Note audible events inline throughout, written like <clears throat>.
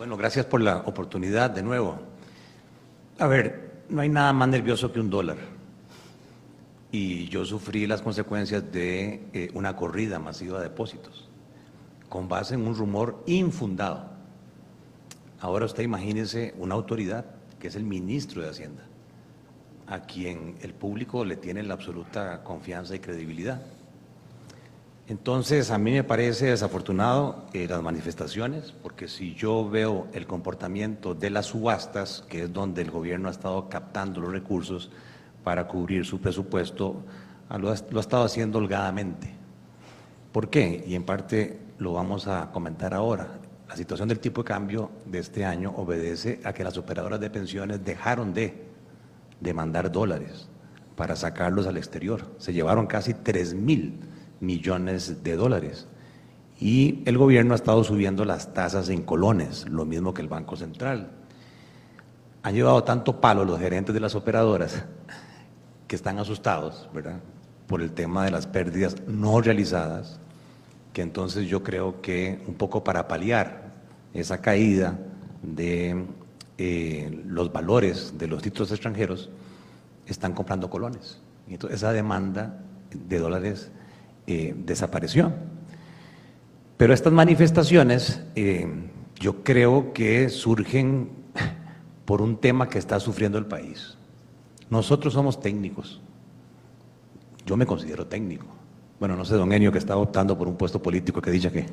Bueno, gracias por la oportunidad de nuevo. A ver, no hay nada más nervioso que un dólar. Y yo sufrí las consecuencias de eh, una corrida masiva de depósitos, con base en un rumor infundado. Ahora usted imagínese una autoridad, que es el ministro de Hacienda, a quien el público le tiene la absoluta confianza y credibilidad. Entonces, a mí me parece desafortunado las manifestaciones, porque si yo veo el comportamiento de las subastas, que es donde el gobierno ha estado captando los recursos para cubrir su presupuesto, lo ha, lo ha estado haciendo holgadamente. ¿Por qué? Y en parte lo vamos a comentar ahora. La situación del tipo de cambio de este año obedece a que las operadoras de pensiones dejaron de demandar dólares para sacarlos al exterior. Se llevaron casi 3 mil millones de dólares. Y el gobierno ha estado subiendo las tasas en colones, lo mismo que el Banco Central. Han llevado tanto palo los gerentes de las operadoras <laughs> que están asustados, ¿verdad? Por el tema de las pérdidas no realizadas, que entonces yo creo que un poco para paliar esa caída de eh, los valores de los títulos extranjeros, están comprando colones. Y entonces esa demanda de dólares eh, desapareció. Pero estas manifestaciones eh, yo creo que surgen por un tema que está sufriendo el país. Nosotros somos técnicos. Yo me considero técnico. Bueno, no sé, don Enio, que está optando por un puesto político que dicha que,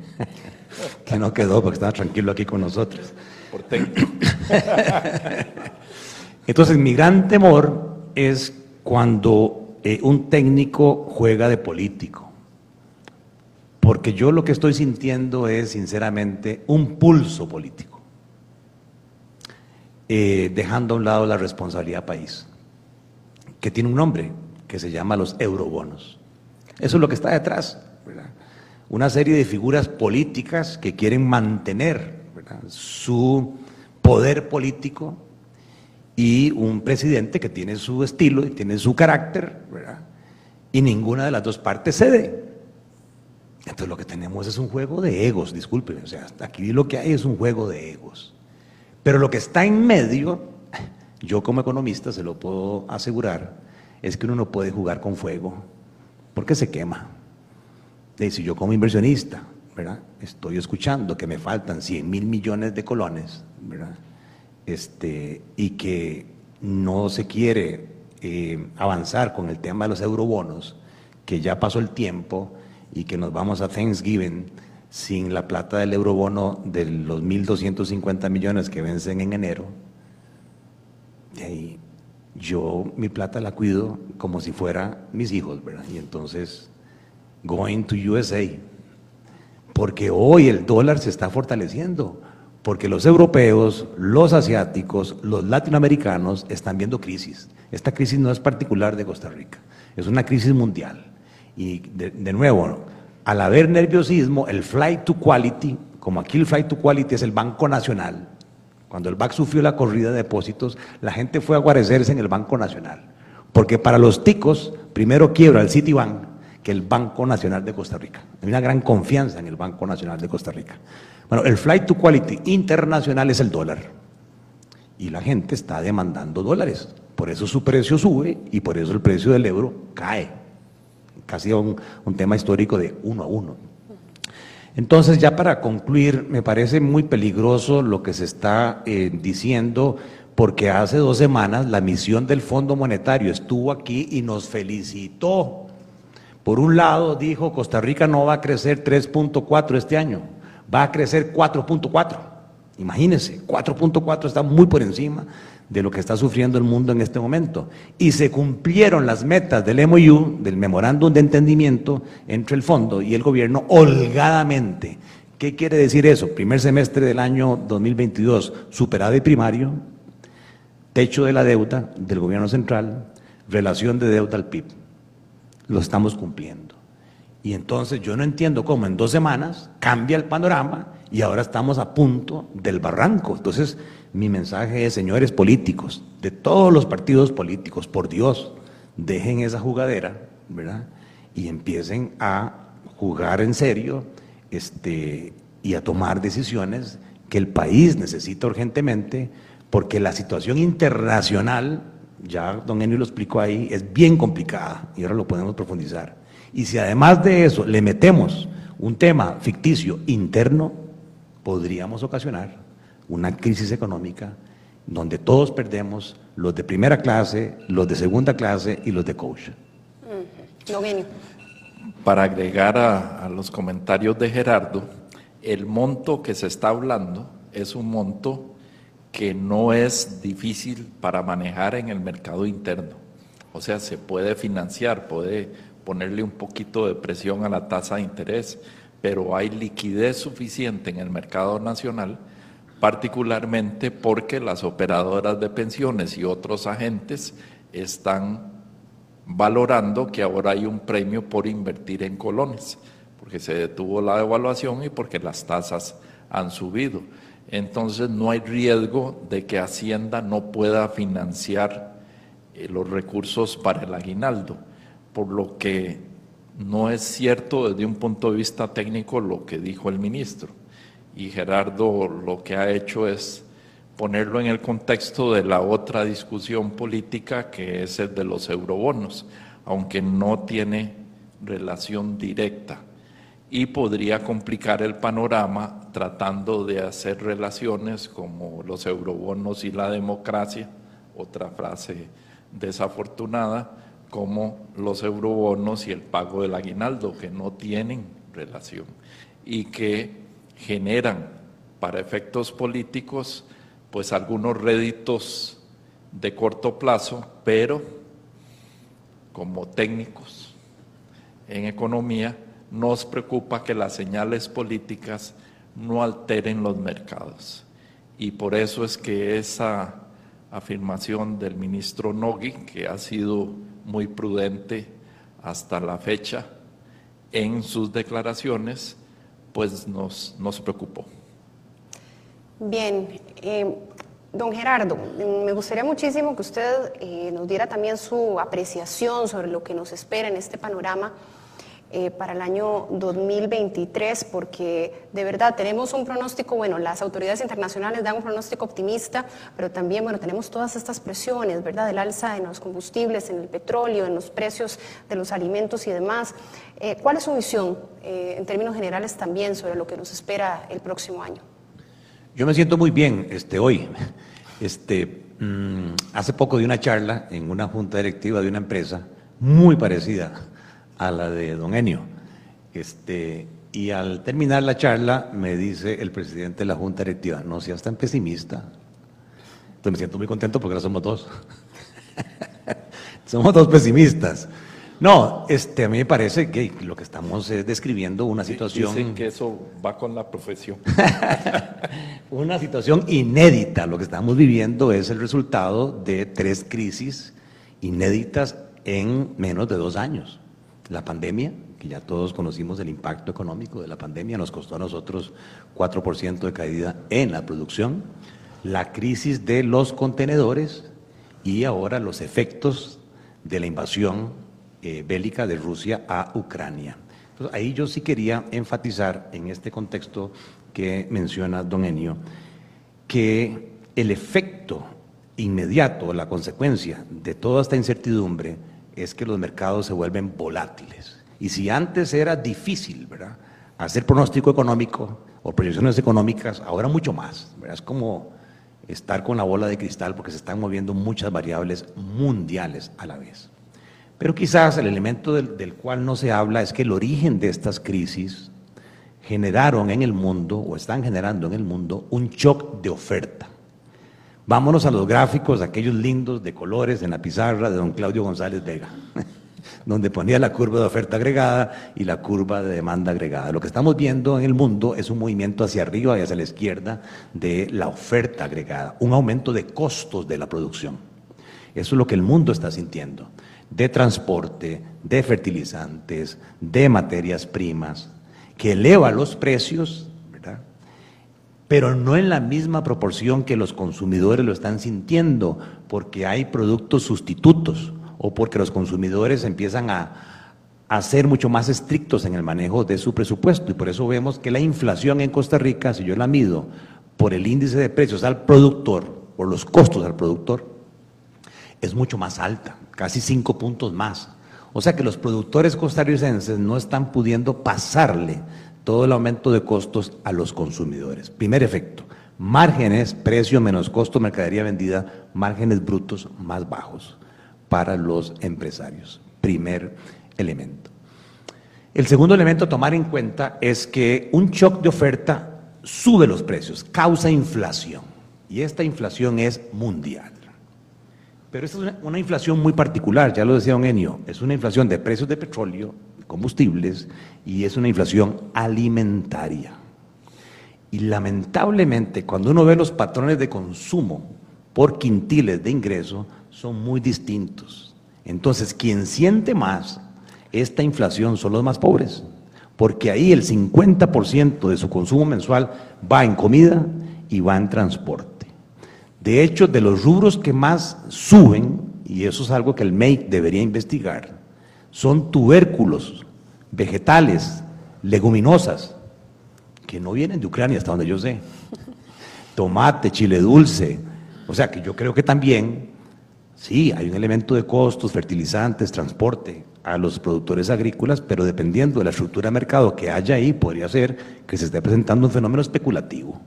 <laughs> que no quedó porque estaba tranquilo aquí con nosotros. Por técnico. <laughs> Entonces, mi gran temor es cuando eh, un técnico juega de político. Porque yo lo que estoy sintiendo es, sinceramente, un pulso político, eh, dejando a un lado la responsabilidad país, que tiene un nombre, que se llama los eurobonos. Eso es lo que está detrás. Una serie de figuras políticas que quieren mantener su poder político y un presidente que tiene su estilo y tiene su carácter, y ninguna de las dos partes cede. Entonces lo que tenemos es un juego de egos, disculpen, o sea, aquí lo que hay es un juego de egos. Pero lo que está en medio, yo como economista se lo puedo asegurar, es que uno no puede jugar con fuego, porque se quema. Y si yo como inversionista, ¿verdad? Estoy escuchando que me faltan 100 mil millones de colones, ¿verdad? Este, y que no se quiere eh, avanzar con el tema de los eurobonos, que ya pasó el tiempo, y que nos vamos a Thanksgiving sin la plata del eurobono de los 1.250 millones que vencen en enero, y yo mi plata la cuido como si fuera mis hijos, ¿verdad? Y entonces, going to USA, porque hoy el dólar se está fortaleciendo, porque los europeos, los asiáticos, los latinoamericanos están viendo crisis. Esta crisis no es particular de Costa Rica, es una crisis mundial. Y de, nuevo, al haber nerviosismo, el flight to quality, como aquí el flight to quality es el Banco Nacional, cuando el BAC sufrió la corrida de depósitos, la gente fue a guarecerse en el Banco Nacional. Porque para los ticos, primero quiebra el Citibank que el Banco Nacional de Costa Rica. Hay una gran confianza en el Banco Nacional de Costa Rica. Bueno, el flight to quality internacional es el dólar. Y la gente está demandando dólares. Por eso su precio sube y por eso el precio del euro cae casi un, un, tema histórico de uno a uno. Entonces, ya para concluir, me parece muy peligroso lo que se está eh, diciendo, porque hace dos semanas la misión del Fondo Monetario estuvo aquí y nos felicitó. Por un lado, dijo, Costa Rica no va a crecer 3.4 este año, va a crecer 4.4. Imagínense, 4.4 está muy por encima de lo que está sufriendo el mundo en este momento. Y se cumplieron las metas del MOU, del memorándum de entendimiento entre el fondo y el gobierno, holgadamente. ¿Qué quiere decir eso? Primer semestre del año 2022, superávit primario, techo de la deuda del gobierno central, relación de deuda al PIB. Lo estamos cumpliendo. Y entonces yo no entiendo cómo en dos semanas cambia el panorama y ahora estamos a punto del barranco. Entonces, mi mensaje es, señores políticos, de todos los partidos políticos, por Dios, dejen esa jugadera, ¿verdad? Y empiecen a jugar en serio este, y a tomar decisiones que el país necesita urgentemente, porque la situación internacional, ya don Enio lo explicó ahí, es bien complicada y ahora lo podemos profundizar. Y si además de eso le metemos un tema ficticio interno, podríamos ocasionar una crisis económica donde todos perdemos, los de primera clase, los de segunda clase y los de coach. Para agregar a, los comentarios de Gerardo, el monto que se está hablando es un monto que no es difícil para manejar en el mercado interno. O sea, se puede financiar, puede ponerle un poquito de presión a la tasa de interés, pero hay liquidez suficiente en el mercado nacional particularmente porque las operadoras de pensiones y otros agentes están valorando que ahora hay un premio por invertir en colones, porque se detuvo la devaluación y porque las tasas han subido. Entonces no hay riesgo de que Hacienda no pueda financiar eh, los recursos para el aguinaldo, por lo que no es cierto desde un punto de vista técnico lo que dijo el ministro y Gerardo lo que ha hecho es ponerlo en el contexto de la otra discusión política que es el de los eurobonos, aunque no tiene relación directa. Y podría complicar el panorama tratando de hacer relaciones como los eurobonos y la democracia, otra frase desafortunada, como los eurobonos y el pago del aguinaldo, que no tienen relación y que generan para efectos políticos pues algunos réditos de corto plazo, pero como técnicos en economía nos preocupa que las señales políticas no alteren los mercados. Y por eso es que esa afirmación del ministro Nogui, que ha sido muy prudente hasta la fecha en sus declaraciones, pues nos, nos preocupó. Bien, eh, don Gerardo, me gustaría muchísimo que usted eh, nos diera también su apreciación sobre lo que nos espera en este panorama eh, para el año 2023, porque de verdad tenemos un pronóstico, bueno, las autoridades internacionales dan un pronóstico optimista, pero también, bueno, tenemos todas estas presiones, ¿verdad?, del alza en los combustibles, en el petróleo, en los precios de los alimentos y demás. Eh, ¿Cuál es su visión, eh, en términos generales, también sobre lo que nos espera el próximo año? Yo me siento muy bien este, hoy. Este, mm, hace poco di una charla en una junta directiva de una empresa muy parecida a la de don Enio. Este, y al terminar la charla me dice el presidente de la Junta Directiva, no seas tan pesimista. Entonces me siento muy contento porque ahora somos dos. <laughs> somos dos pesimistas. No, este, a mí me parece que lo que estamos es describiendo una situación... Dicen que eso va con la profesión. <laughs> una situación inédita. Lo que estamos viviendo es el resultado de tres crisis inéditas en menos de dos años. La pandemia, que ya todos conocimos el impacto económico de la pandemia, nos costó a nosotros 4% de caída en la producción, la crisis de los contenedores y ahora los efectos de la invasión eh, bélica de Rusia a Ucrania. Entonces, ahí yo sí quería enfatizar en este contexto que menciona don Enio, que el efecto inmediato, la consecuencia de toda esta incertidumbre, es que los mercados se vuelven volátiles. Y si antes era difícil, ¿verdad? Hacer pronóstico económico o proyecciones económicas, ahora mucho más. Es como estar con la bola de cristal porque se están moviendo muchas variables mundiales a la vez. Pero quizás el elemento del, del, cual no se habla es que el origen de estas crisis generaron en el mundo o están generando en el mundo un shock de oferta. Vámonos a los gráficos, aquellos lindos de colores en la pizarra de don Claudio González Vega, <laughs> donde ponía la curva de oferta agregada y la curva de demanda agregada. Lo que estamos viendo en el mundo es un movimiento hacia arriba y hacia la izquierda de la oferta agregada, un aumento de costos de la producción. Eso es lo que el mundo está sintiendo, de transporte, de fertilizantes, de materias primas, que eleva los precios pero no en la misma proporción que los consumidores lo están sintiendo, porque hay productos sustitutos o porque los consumidores empiezan a, ser mucho más estrictos en el manejo de su presupuesto. Y por eso vemos que la inflación en Costa Rica, si yo la mido por el índice de precios al productor, por los costos al productor, es mucho más alta, casi cinco puntos más. O sea que los productores costarricenses no están pudiendo pasarle todo el aumento de costos a los consumidores. Primer efecto, márgenes, precio menos costo, mercadería vendida, márgenes brutos más bajos para los empresarios. Primer elemento. El segundo elemento a tomar en cuenta es que un shock de oferta sube los precios, causa inflación. Y esta inflación es mundial. Pero esta es una, inflación muy particular, ya lo decía don Enio, es una inflación de precios de petróleo, combustibles, y es una inflación alimentaria. Y lamentablemente, cuando uno ve los patrones de consumo por quintiles de ingreso, son muy distintos. Entonces, quien siente más esta inflación son los más pobres, porque ahí el 50% de su consumo mensual va en comida y va en transporte. De hecho, de los rubros que más suben, y eso es algo que el MEIC debería investigar, son tubérculos, vegetales, leguminosas, que no vienen de Ucrania hasta donde yo sé. Tomate, chile dulce. O sea que yo creo que también, sí, hay un elemento de costos, fertilizantes, transporte, a los productores agrícolas, pero dependiendo de la estructura de mercado que haya ahí, podría ser que se esté presentando un fenómeno especulativo.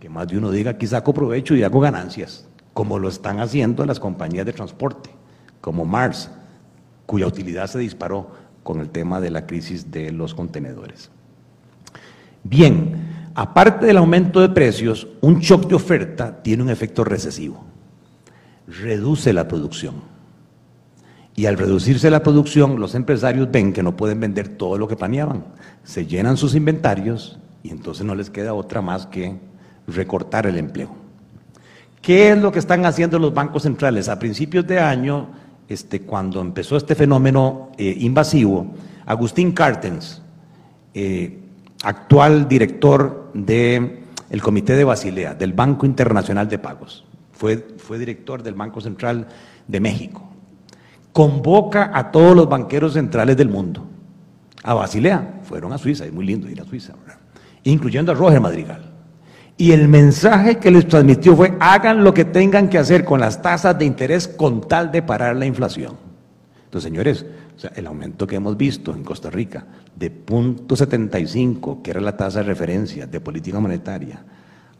Que más de uno diga, aquí saco provecho y hago ganancias, como lo están haciendo las compañías de transporte, como Mars, cuya utilidad se disparó con el tema de la crisis de los contenedores. Bien, aparte del aumento de precios, un shock de oferta tiene un efecto recesivo. Reduce la producción y al reducirse la producción, los empresarios ven que no pueden vender todo lo que planeaban. Se llenan sus inventarios y entonces no les queda otra más que recortar el empleo. ¿Qué es lo que están haciendo los bancos centrales? A principios de año, este, cuando empezó este fenómeno eh, invasivo, Agustín Cartens, eh, actual director del Comité de Basilea, del Banco Internacional de Pagos, fue, fue director del Banco Central de México convoca a todos los banqueros centrales del mundo a Basilea. Fueron a Suiza, es muy lindo ir a Suiza, incluyendo a Roger Madrigal. Y el mensaje que les transmitió fue, hagan lo que tengan que hacer con las tasas de interés con tal de parar la inflación. Entonces, señores, el aumento que hemos visto en Costa Rica de 0.75, que era la tasa de referencia de política monetaria,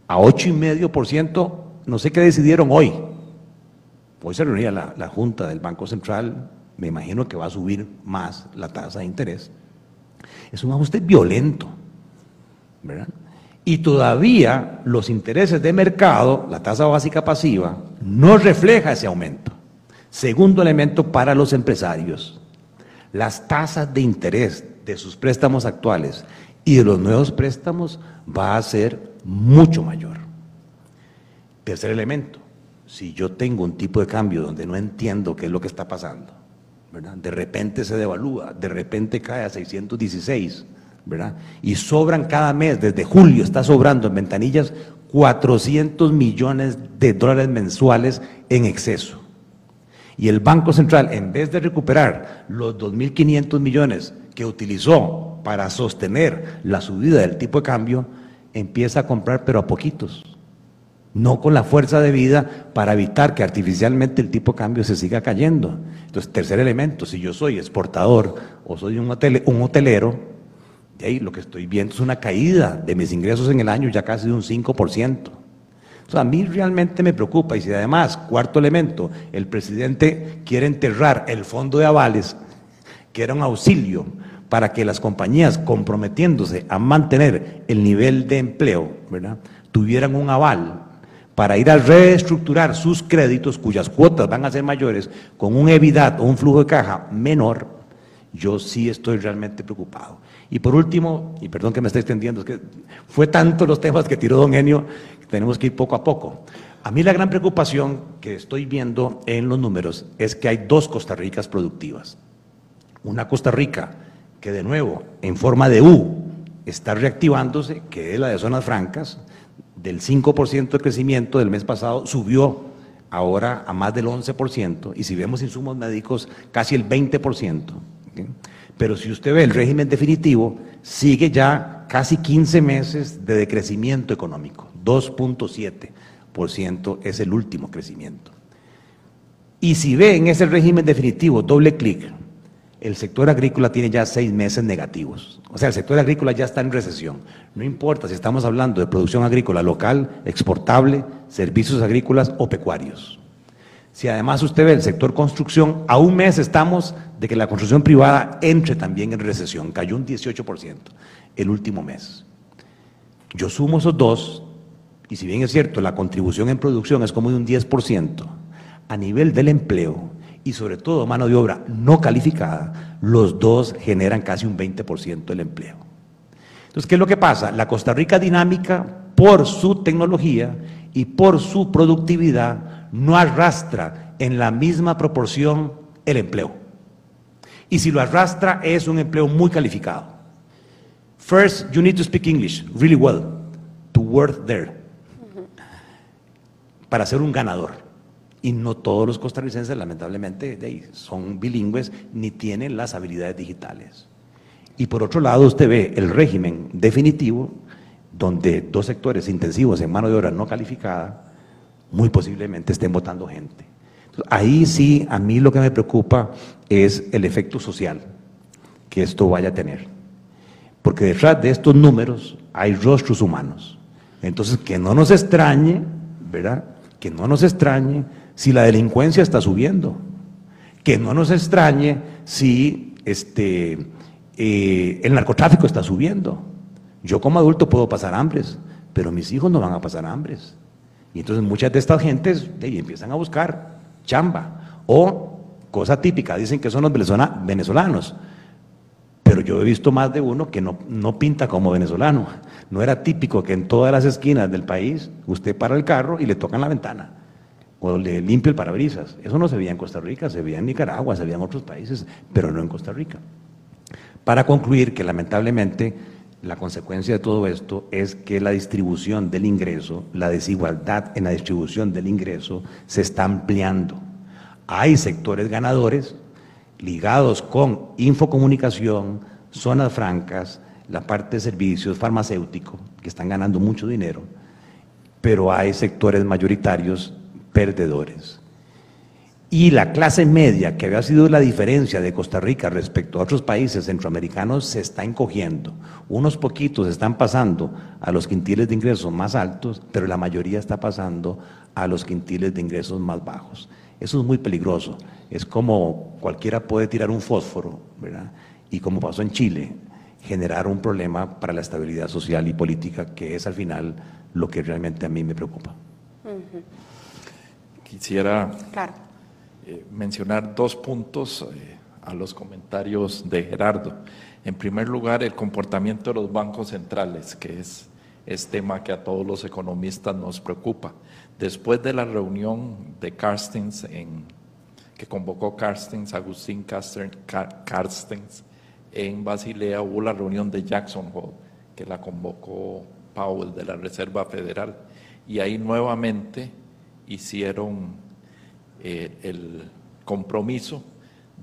a 8,5%, no sé qué decidieron hoy, Hoy se reunía la, Junta del Banco Central, me imagino que va a subir más la tasa de interés. Es un ajuste violento, ¿verdad? Y todavía los intereses de mercado, la tasa básica pasiva, no refleja ese aumento. Segundo elemento para los empresarios, las tasas de interés de sus préstamos actuales y de los nuevos préstamos va a ser mucho mayor. Tercer elemento, si yo tengo un tipo de cambio donde no entiendo qué es lo que está pasando, ¿verdad? de repente se devalúa, de repente cae a 616, y sobran cada mes, desde julio está sobrando en ventanillas 400 millones de dólares mensuales en exceso. Y el Banco Central, en vez de recuperar los 2.500 millones que utilizó para sostener la subida del tipo de cambio, empieza a comprar, pero a poquitos no con la fuerza de vida para evitar que artificialmente el tipo de cambio se siga cayendo. Entonces, tercer elemento, si yo soy exportador o soy un, hotelero, de ahí lo que estoy viendo es una caída de mis ingresos en el año ya casi de un 5%. Entonces, a mí realmente me preocupa y si además, cuarto elemento, el presidente quiere enterrar el fondo de avales, que era un auxilio para que las compañías comprometiéndose a mantener el nivel de empleo, ¿verdad? tuvieran un aval para ir a reestructurar sus créditos cuyas cuotas van a ser mayores con un evidad o un flujo de caja menor, yo sí estoy realmente preocupado. Y por último, y perdón que me esté extendiendo, es que fue tanto los temas que tiró don Enio que tenemos que ir poco a poco. A mí la gran preocupación que estoy viendo en los números es que hay dos Costa Ricas productivas. Una Costa Rica que de nuevo, en forma de U, está reactivándose, que es la de zonas francas, del 5% de crecimiento del mes pasado subió ahora a más del 11%, y si vemos insumos médicos, casi el 20%. Pero si usted ve el régimen definitivo, sigue ya casi 15 meses de decrecimiento económico, 2.7% es el último crecimiento. Y si ven ese régimen definitivo, doble clic, el sector agrícola tiene ya seis meses negativos. O sea, el sector agrícola ya está en recesión. No importa si estamos hablando de producción agrícola local, exportable, servicios agrícolas o pecuarios. Si además usted ve el sector construcción, a un mes estamos de que la construcción privada entre también en recesión, cayó un 18% el último mes. Yo sumo esos dos, y si bien es cierto, la contribución en producción es como de un 10%, a nivel del empleo y sobre todo mano de obra no calificada, los dos generan casi un 20% del empleo. Entonces, ¿qué es lo que pasa? La Costa Rica dinámica, por su tecnología y por su productividad, no arrastra en la misma proporción el empleo. Y si lo arrastra es un empleo muy calificado. First, you need to speak English really well to work there. Para ser un ganador. Y no todos los costarricenses, lamentablemente, son bilingües ni tienen las habilidades digitales. Y por otro lado, usted ve el régimen definitivo, donde dos sectores intensivos en mano de obra no calificada muy posiblemente estén votando gente. ahí sí, a mí lo que me preocupa es el efecto social que esto vaya a tener. Porque detrás de estos números hay rostros humanos. Entonces, que no nos extrañe, ¿verdad? Que no nos extrañe si la delincuencia está subiendo. Que no nos extrañe si este, eh, el narcotráfico está subiendo. Yo como adulto puedo pasar hambres, pero mis hijos no van a pasar hambres. Y entonces muchas de estas gentes empiezan a buscar chamba. O, cosa típica, dicen que son los venezolanos. Pero yo he visto más de uno que no, no pinta como venezolano. No era típico que en todas las esquinas del país usted para el carro y le tocan la ventana o le limpia el parabrisas. Eso no se veía en Costa Rica, se veía en Nicaragua, se veía en otros países, pero no en Costa Rica. Para concluir que lamentablemente la consecuencia de todo esto es que la distribución del ingreso, la desigualdad en la distribución del ingreso se está ampliando. Hay sectores ganadores ligados con infocomunicación, zonas francas, la parte de servicios, farmacéutico, que están ganando mucho dinero, pero hay sectores mayoritarios perdedores. Y la clase media, que había sido la diferencia de Costa Rica respecto a otros países centroamericanos, se está encogiendo. Unos poquitos están pasando a los quintiles de ingresos más altos, pero la mayoría está pasando a los quintiles de ingresos más bajos. Eso es muy peligroso. Es como cualquiera puede tirar un fósforo, ¿verdad? Y como pasó en Chile, generar un problema para la estabilidad social y política, que es al final lo que realmente a mí me preocupa. Quisiera claro eh, mencionar dos puntos eh, a los comentarios de Gerardo. En primer lugar, el comportamiento de los bancos centrales, que es, es tema que a todos los economistas nos preocupa. Después de la reunión de Carstens, en, que convocó Carstens, Agustín Carstens, en Basilea hubo la reunión de Jackson Hole, que la convocó Powell de la Reserva Federal, y ahí nuevamente hicieron eh, el compromiso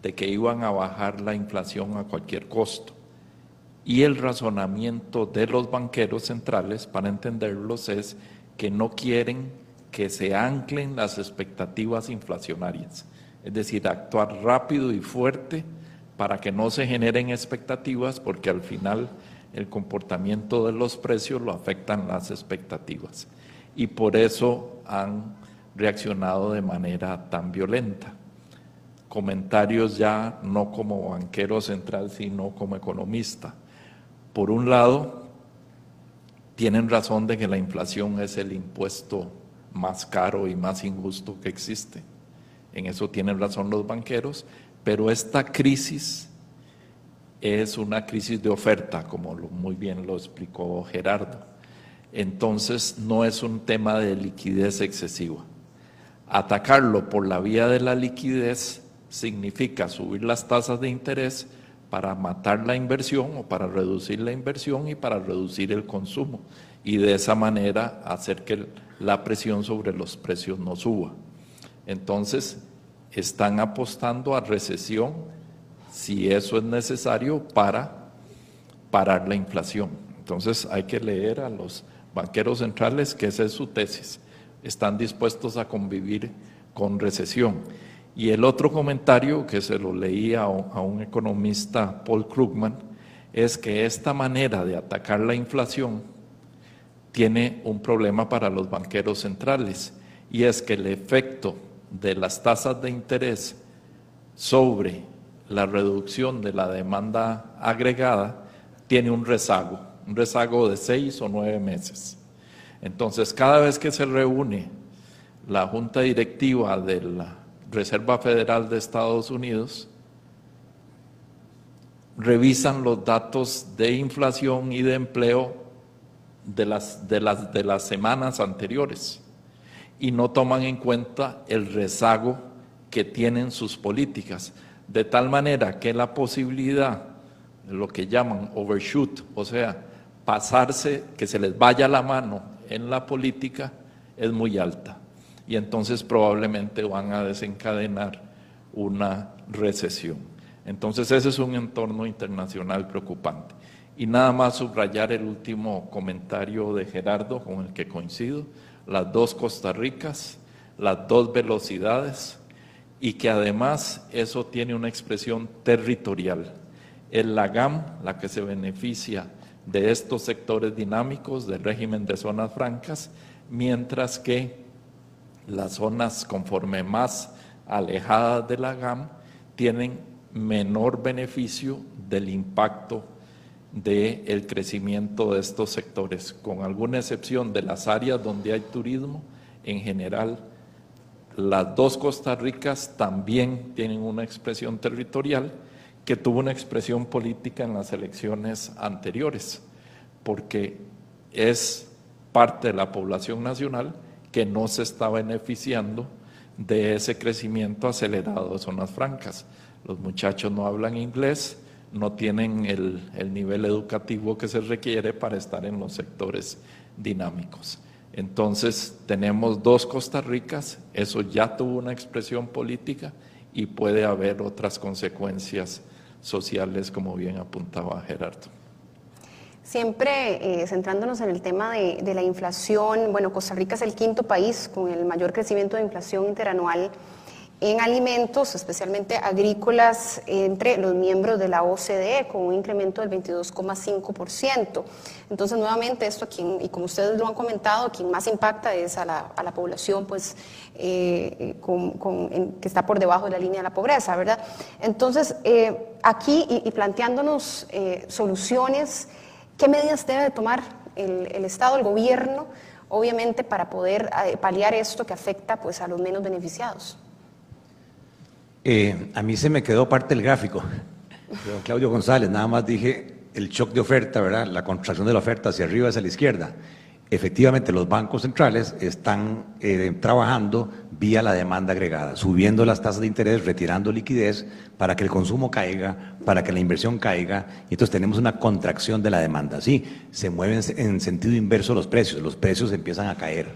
de que iban a bajar la inflación a cualquier costo. Y el razonamiento de los banqueros centrales, para entenderlos, es que no quieren que se anclen las expectativas inflacionarias. Es decir, actuar rápido y fuerte para que no se generen expectativas, porque al final el comportamiento de los precios lo afectan las expectativas. Y por eso han reaccionado de manera tan violenta. Comentarios ya no como banquero central, sino como economista. Por un lado, tienen razón de que la inflación es el impuesto más caro y más injusto que existe. En eso tienen razón los banqueros, pero esta crisis es una crisis de oferta, como muy bien lo explicó Gerardo. Entonces no es un tema de liquidez excesiva. Atacarlo por la vía de la liquidez significa subir las tasas de interés para matar la inversión o para reducir la inversión y para reducir el consumo y de esa manera hacer que la presión sobre los precios no suba. Entonces, están apostando a recesión si eso es necesario para parar la inflación. Entonces, hay que leer a los banqueros centrales que esa es su tesis, están dispuestos a convivir con recesión. Y el otro comentario que se lo leí a, un economista, Paul Krugman, es que esta manera de atacar la inflación tiene un problema para los banqueros centrales y es que el efecto de las tasas de interés sobre la reducción de la demanda agregada tiene un rezago, un rezago de seis o nueve meses. Entonces, cada vez que se reúne la junta directiva de la Reserva Federal de Estados Unidos, revisan los datos de inflación y de empleo de las, de las, de las semanas anteriores y no toman en cuenta el rezago que tienen sus políticas, de tal manera que la posibilidad, lo que llaman overshoot, o sea, pasarse, que se les vaya la mano en la política, es muy alta. Y entonces probablemente van a desencadenar una recesión. Entonces ese es un entorno internacional preocupante. Y nada más subrayar el último comentario de Gerardo con el que coincido, las dos Costa Ricas, las dos velocidades y que además eso tiene una expresión territorial. El LAGAM, la que se beneficia de estos sectores dinámicos del régimen de zonas francas, mientras que las zonas conforme más alejadas de la GAM tienen menor beneficio del impacto del crecimiento de estos sectores, con alguna excepción de las áreas donde hay turismo, en general las dos Costa Ricas también tienen una expresión territorial que tuvo una expresión política en las elecciones anteriores, porque es parte de la población nacional que no se está beneficiando de ese crecimiento acelerado de zonas francas. Los muchachos no hablan inglés, no tienen el, nivel educativo que se requiere para estar en los sectores dinámicos. Entonces, tenemos dos Costa Ricas, eso ya tuvo una expresión política y puede haber otras consecuencias sociales, como bien apuntaba Gerardo. Siempre eh, centrándonos en el tema de, de, la inflación, bueno, Costa Rica es el quinto país con el mayor crecimiento de inflación interanual en alimentos, especialmente agrícolas, entre los miembros de la OCDE, con un incremento del 22,5%. Entonces, nuevamente, esto, quien, y como ustedes lo han comentado, quien más impacta es a la, a la población pues, eh, que está por debajo de la línea de la pobreza, ¿verdad? Entonces, eh, aquí y, planteándonos eh, soluciones, ¿qué medidas debe tomar el, el Estado, el gobierno, obviamente, para poder paliar esto que afecta pues, a los menos beneficiados? Eh, a mí se me quedó parte del gráfico. Don Claudio González, nada más dije el shock de oferta, ¿verdad? La contracción de la oferta hacia arriba, hacia la izquierda. Efectivamente, los bancos centrales están eh, trabajando vía la demanda agregada, subiendo las tasas de interés, retirando liquidez para que el consumo caiga, para que la inversión caiga, y entonces tenemos una contracción de la demanda. Sí, se mueven en sentido inverso los precios, los precios empiezan a caer.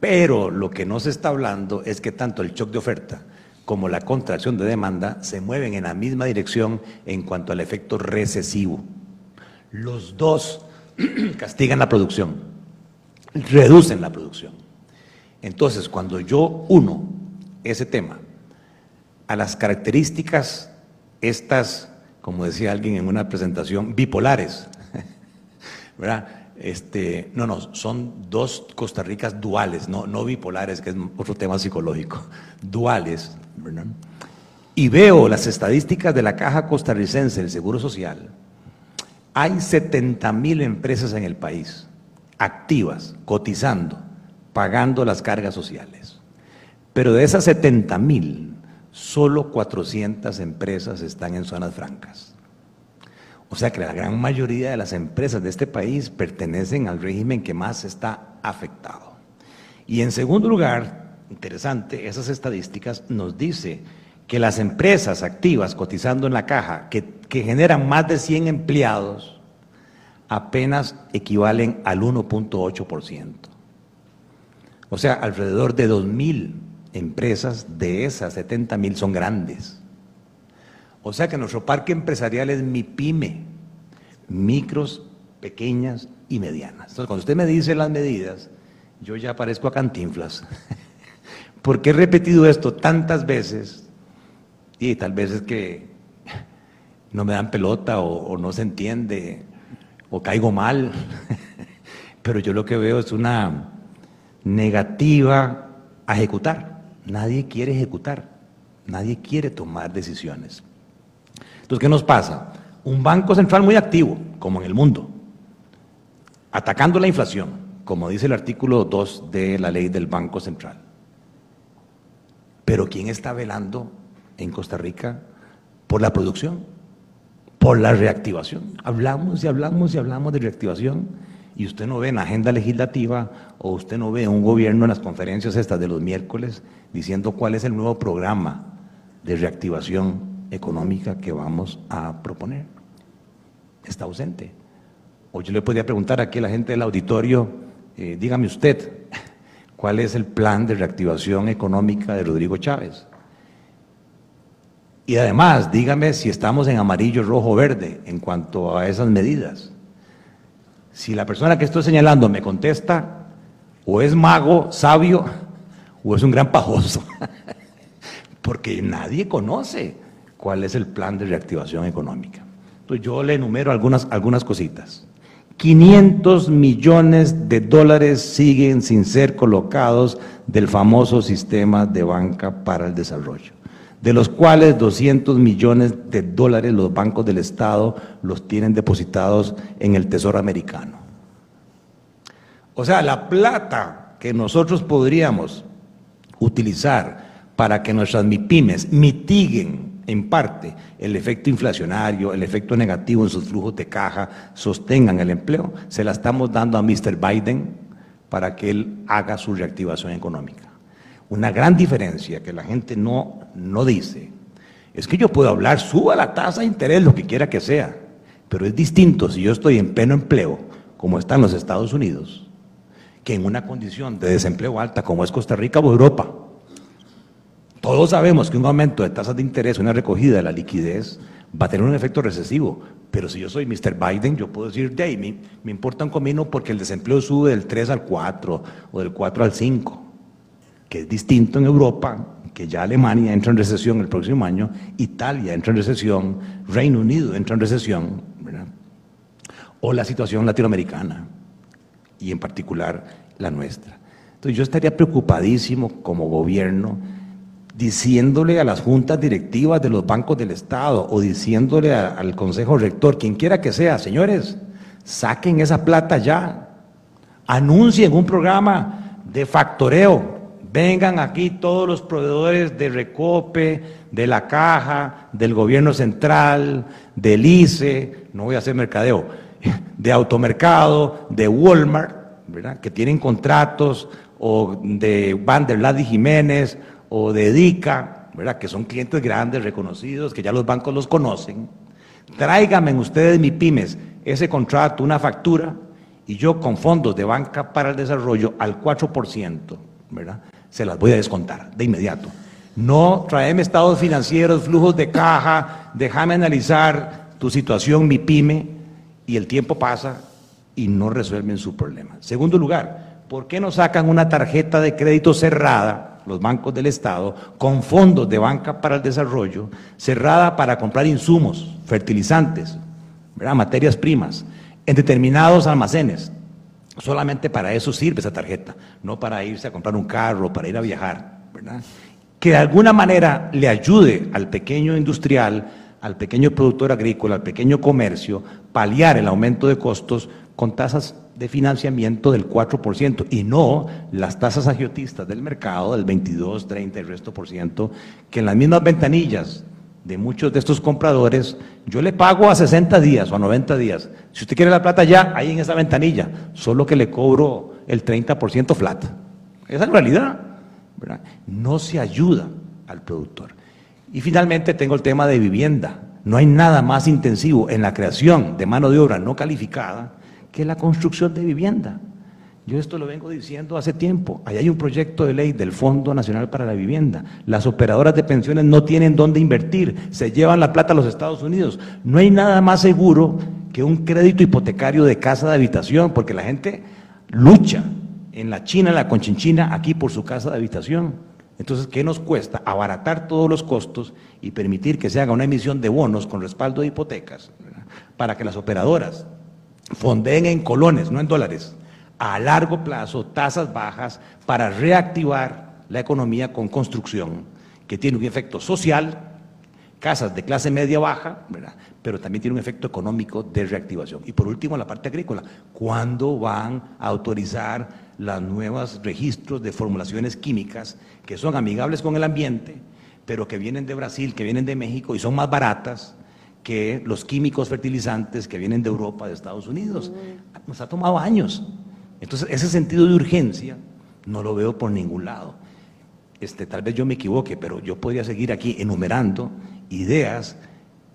Pero lo que no se está hablando es que tanto el shock de oferta como la contracción de demanda se mueven en la misma dirección en cuanto al efecto recesivo. Los dos <clears throat> castigan la producción, reducen la producción. Entonces, cuando yo uno ese tema a las características estas, como decía alguien en una presentación, bipolares, <laughs> ¿verdad? Este, no, no, son dos Costa Ricas duales, no, no bipolares, que es otro tema psicológico, duales, y veo las estadísticas de la Caja Costarricense del Seguro Social, hay 70 mil empresas en el país activas, cotizando, pagando las cargas sociales. Pero de esas 70 mil, solo 400 empresas están en zonas francas. O sea que la gran mayoría de las empresas de este país pertenecen al régimen que más está afectado. Y en segundo lugar, interesante, esas estadísticas nos dice que las empresas activas cotizando en la caja que, generan más de 100 empleados apenas equivalen al 1.8%. O sea, alrededor de 2.000 empresas de esas 70.000 son grandes. O sea que nuestro parque empresarial es mi pyme, micros, pequeñas y medianas. Entonces, cuando usted me dice las medidas, yo ya parezco a cantinflas. <laughs> Porque he repetido esto tantas veces y tal vez es que no me dan pelota o, o no se entiende o caigo mal. <laughs> Pero yo lo que veo es una negativa a ejecutar. Nadie quiere ejecutar. Nadie quiere tomar decisiones. Entonces, ¿qué nos pasa? Un banco central muy activo, como en el mundo, atacando la inflación, como dice el artículo 2 de la ley del Banco Central. Pero ¿quién está velando en Costa Rica por la producción? Por la reactivación. Hablamos y hablamos y hablamos de reactivación y usted no ve en agenda legislativa o usted no ve un gobierno en las conferencias estas de los miércoles diciendo cuál es el nuevo programa de reactivación económica que vamos a proponer. Está ausente. O yo le podría preguntar aquí a la gente del auditorio, eh, dígame usted, <laughs> ¿cuál es el plan de reactivación económica de Rodrigo Chávez? Y además, dígame si estamos en amarillo, rojo, verde en cuanto a esas medidas. Si la persona que estoy señalando me contesta, o es mago, sabio, <laughs> o es un gran pajoso. <laughs> Porque nadie conoce cuál es el plan de reactivación económica. Entonces yo le enumero algunas, algunas cositas. 500 millones de dólares siguen sin ser colocados del famoso sistema de banca para el desarrollo de los cuales 200 millones de dólares los bancos del Estado los tienen depositados en el Tesoro americano. O sea, la plata que nosotros podríamos utilizar para que nuestras MIPIMES mitiguen en parte el efecto inflacionario, el efecto negativo en sus flujos de caja, sostengan el empleo, se la estamos dando a Mr. Biden para que él haga su reactivación económica. Una gran diferencia que la gente no, no dice es que yo puedo hablar, suba la tasa de interés, lo que quiera que sea, pero es distinto si yo estoy en pleno empleo, como están los Estados Unidos, que en una condición de desempleo alta como es Costa Rica o Europa. Todos sabemos que un aumento de tasas de interés, una recogida de la liquidez, va a tener un efecto recesivo. Pero si yo soy Mr. Biden, yo puedo decir, hey, me, importa un comino porque el desempleo sube del 3 al 4 o del 4 al 5 que es distinto en Europa, que ya Alemania entra en recesión el próximo año, Italia entra en recesión, Reino Unido entra en recesión, o la situación latinoamericana, y en particular la nuestra. Entonces yo estaría preocupadísimo como gobierno diciéndole a las juntas directivas de los bancos del Estado o diciéndole al Consejo Rector, quien quiera que sea, señores, saquen esa plata ya, anuncien un programa de factoreo Vengan aquí todos los proveedores de Recope, de la Caja, del gobierno central, del ICE, no voy a hacer mercadeo, <laughs> de automercado, de Walmart, ¿verdad? que tienen contratos, o de Van der Ladi Jiménez, o de DICA, ¿verdad? que son clientes grandes, reconocidos, que ya los bancos los conocen. Tráiganme ustedes, mi pymes, ese contrato, una factura, y yo con fondos de banca para el desarrollo al 4%, ¿verdad? se las voy a descontar de inmediato. No traeme estados financieros, flujos de caja, déjame analizar tu situación, mi pyme, y el tiempo pasa y no resuelven su problema. Segundo lugar, ¿por qué no sacan una tarjeta de crédito cerrada, los bancos del Estado, con fondos de banca para el desarrollo, cerrada para comprar insumos, fertilizantes, materias primas, en determinados almacenes? Solamente para eso sirve esa tarjeta, no para irse a comprar un carro, para ir a viajar, ¿verdad? Que de alguna manera le ayude al pequeño industrial, al pequeño productor agrícola, al pequeño comercio, paliar el aumento de costos con tasas de financiamiento del 4% y no las tasas agiotistas del mercado del 22, 30 y el resto por ciento, que en las mismas ventanillas de muchos de estos compradores, yo le pago a 60 días o a 90 días. Si usted quiere la plata ya, ahí en esa ventanilla, solo que le cobro el 30% flat. Esa es la realidad. No se ayuda al productor. Y finalmente tengo el tema de vivienda. No hay nada más intensivo en la creación de mano de obra no calificada que la construcción de vivienda. Yo esto lo vengo diciendo hace tiempo. Ahí hay un proyecto de ley del Fondo Nacional para la Vivienda. Las operadoras de pensiones no tienen dónde invertir, se llevan la plata a los Estados Unidos. No hay nada más seguro que un crédito hipotecario de casa de habitación, porque la gente lucha en la China, en la Conchinchina, aquí por su casa de habitación. Entonces, ¿qué nos cuesta? Abaratar todos los costos y permitir que se haga una emisión de bonos con respaldo de hipotecas para que las operadoras fondeen en colones, no en dólares, a largo plazo, tasas bajas, para reactivar la economía con construcción, que tiene un efecto social, casas de clase media baja, pero también tiene un efecto económico de reactivación. Y por último, la parte agrícola. ¿Cuándo van a autorizar los nuevos registros de formulaciones químicas que son amigables con el ambiente, pero que vienen de Brasil, que vienen de México y son más baratas que los químicos fertilizantes que vienen de Europa, de Estados Unidos? Nos ha tomado años. Entonces, ese sentido de urgencia no lo veo por ningún lado. Este, tal vez yo me equivoque, pero yo podría seguir aquí enumerando ideas,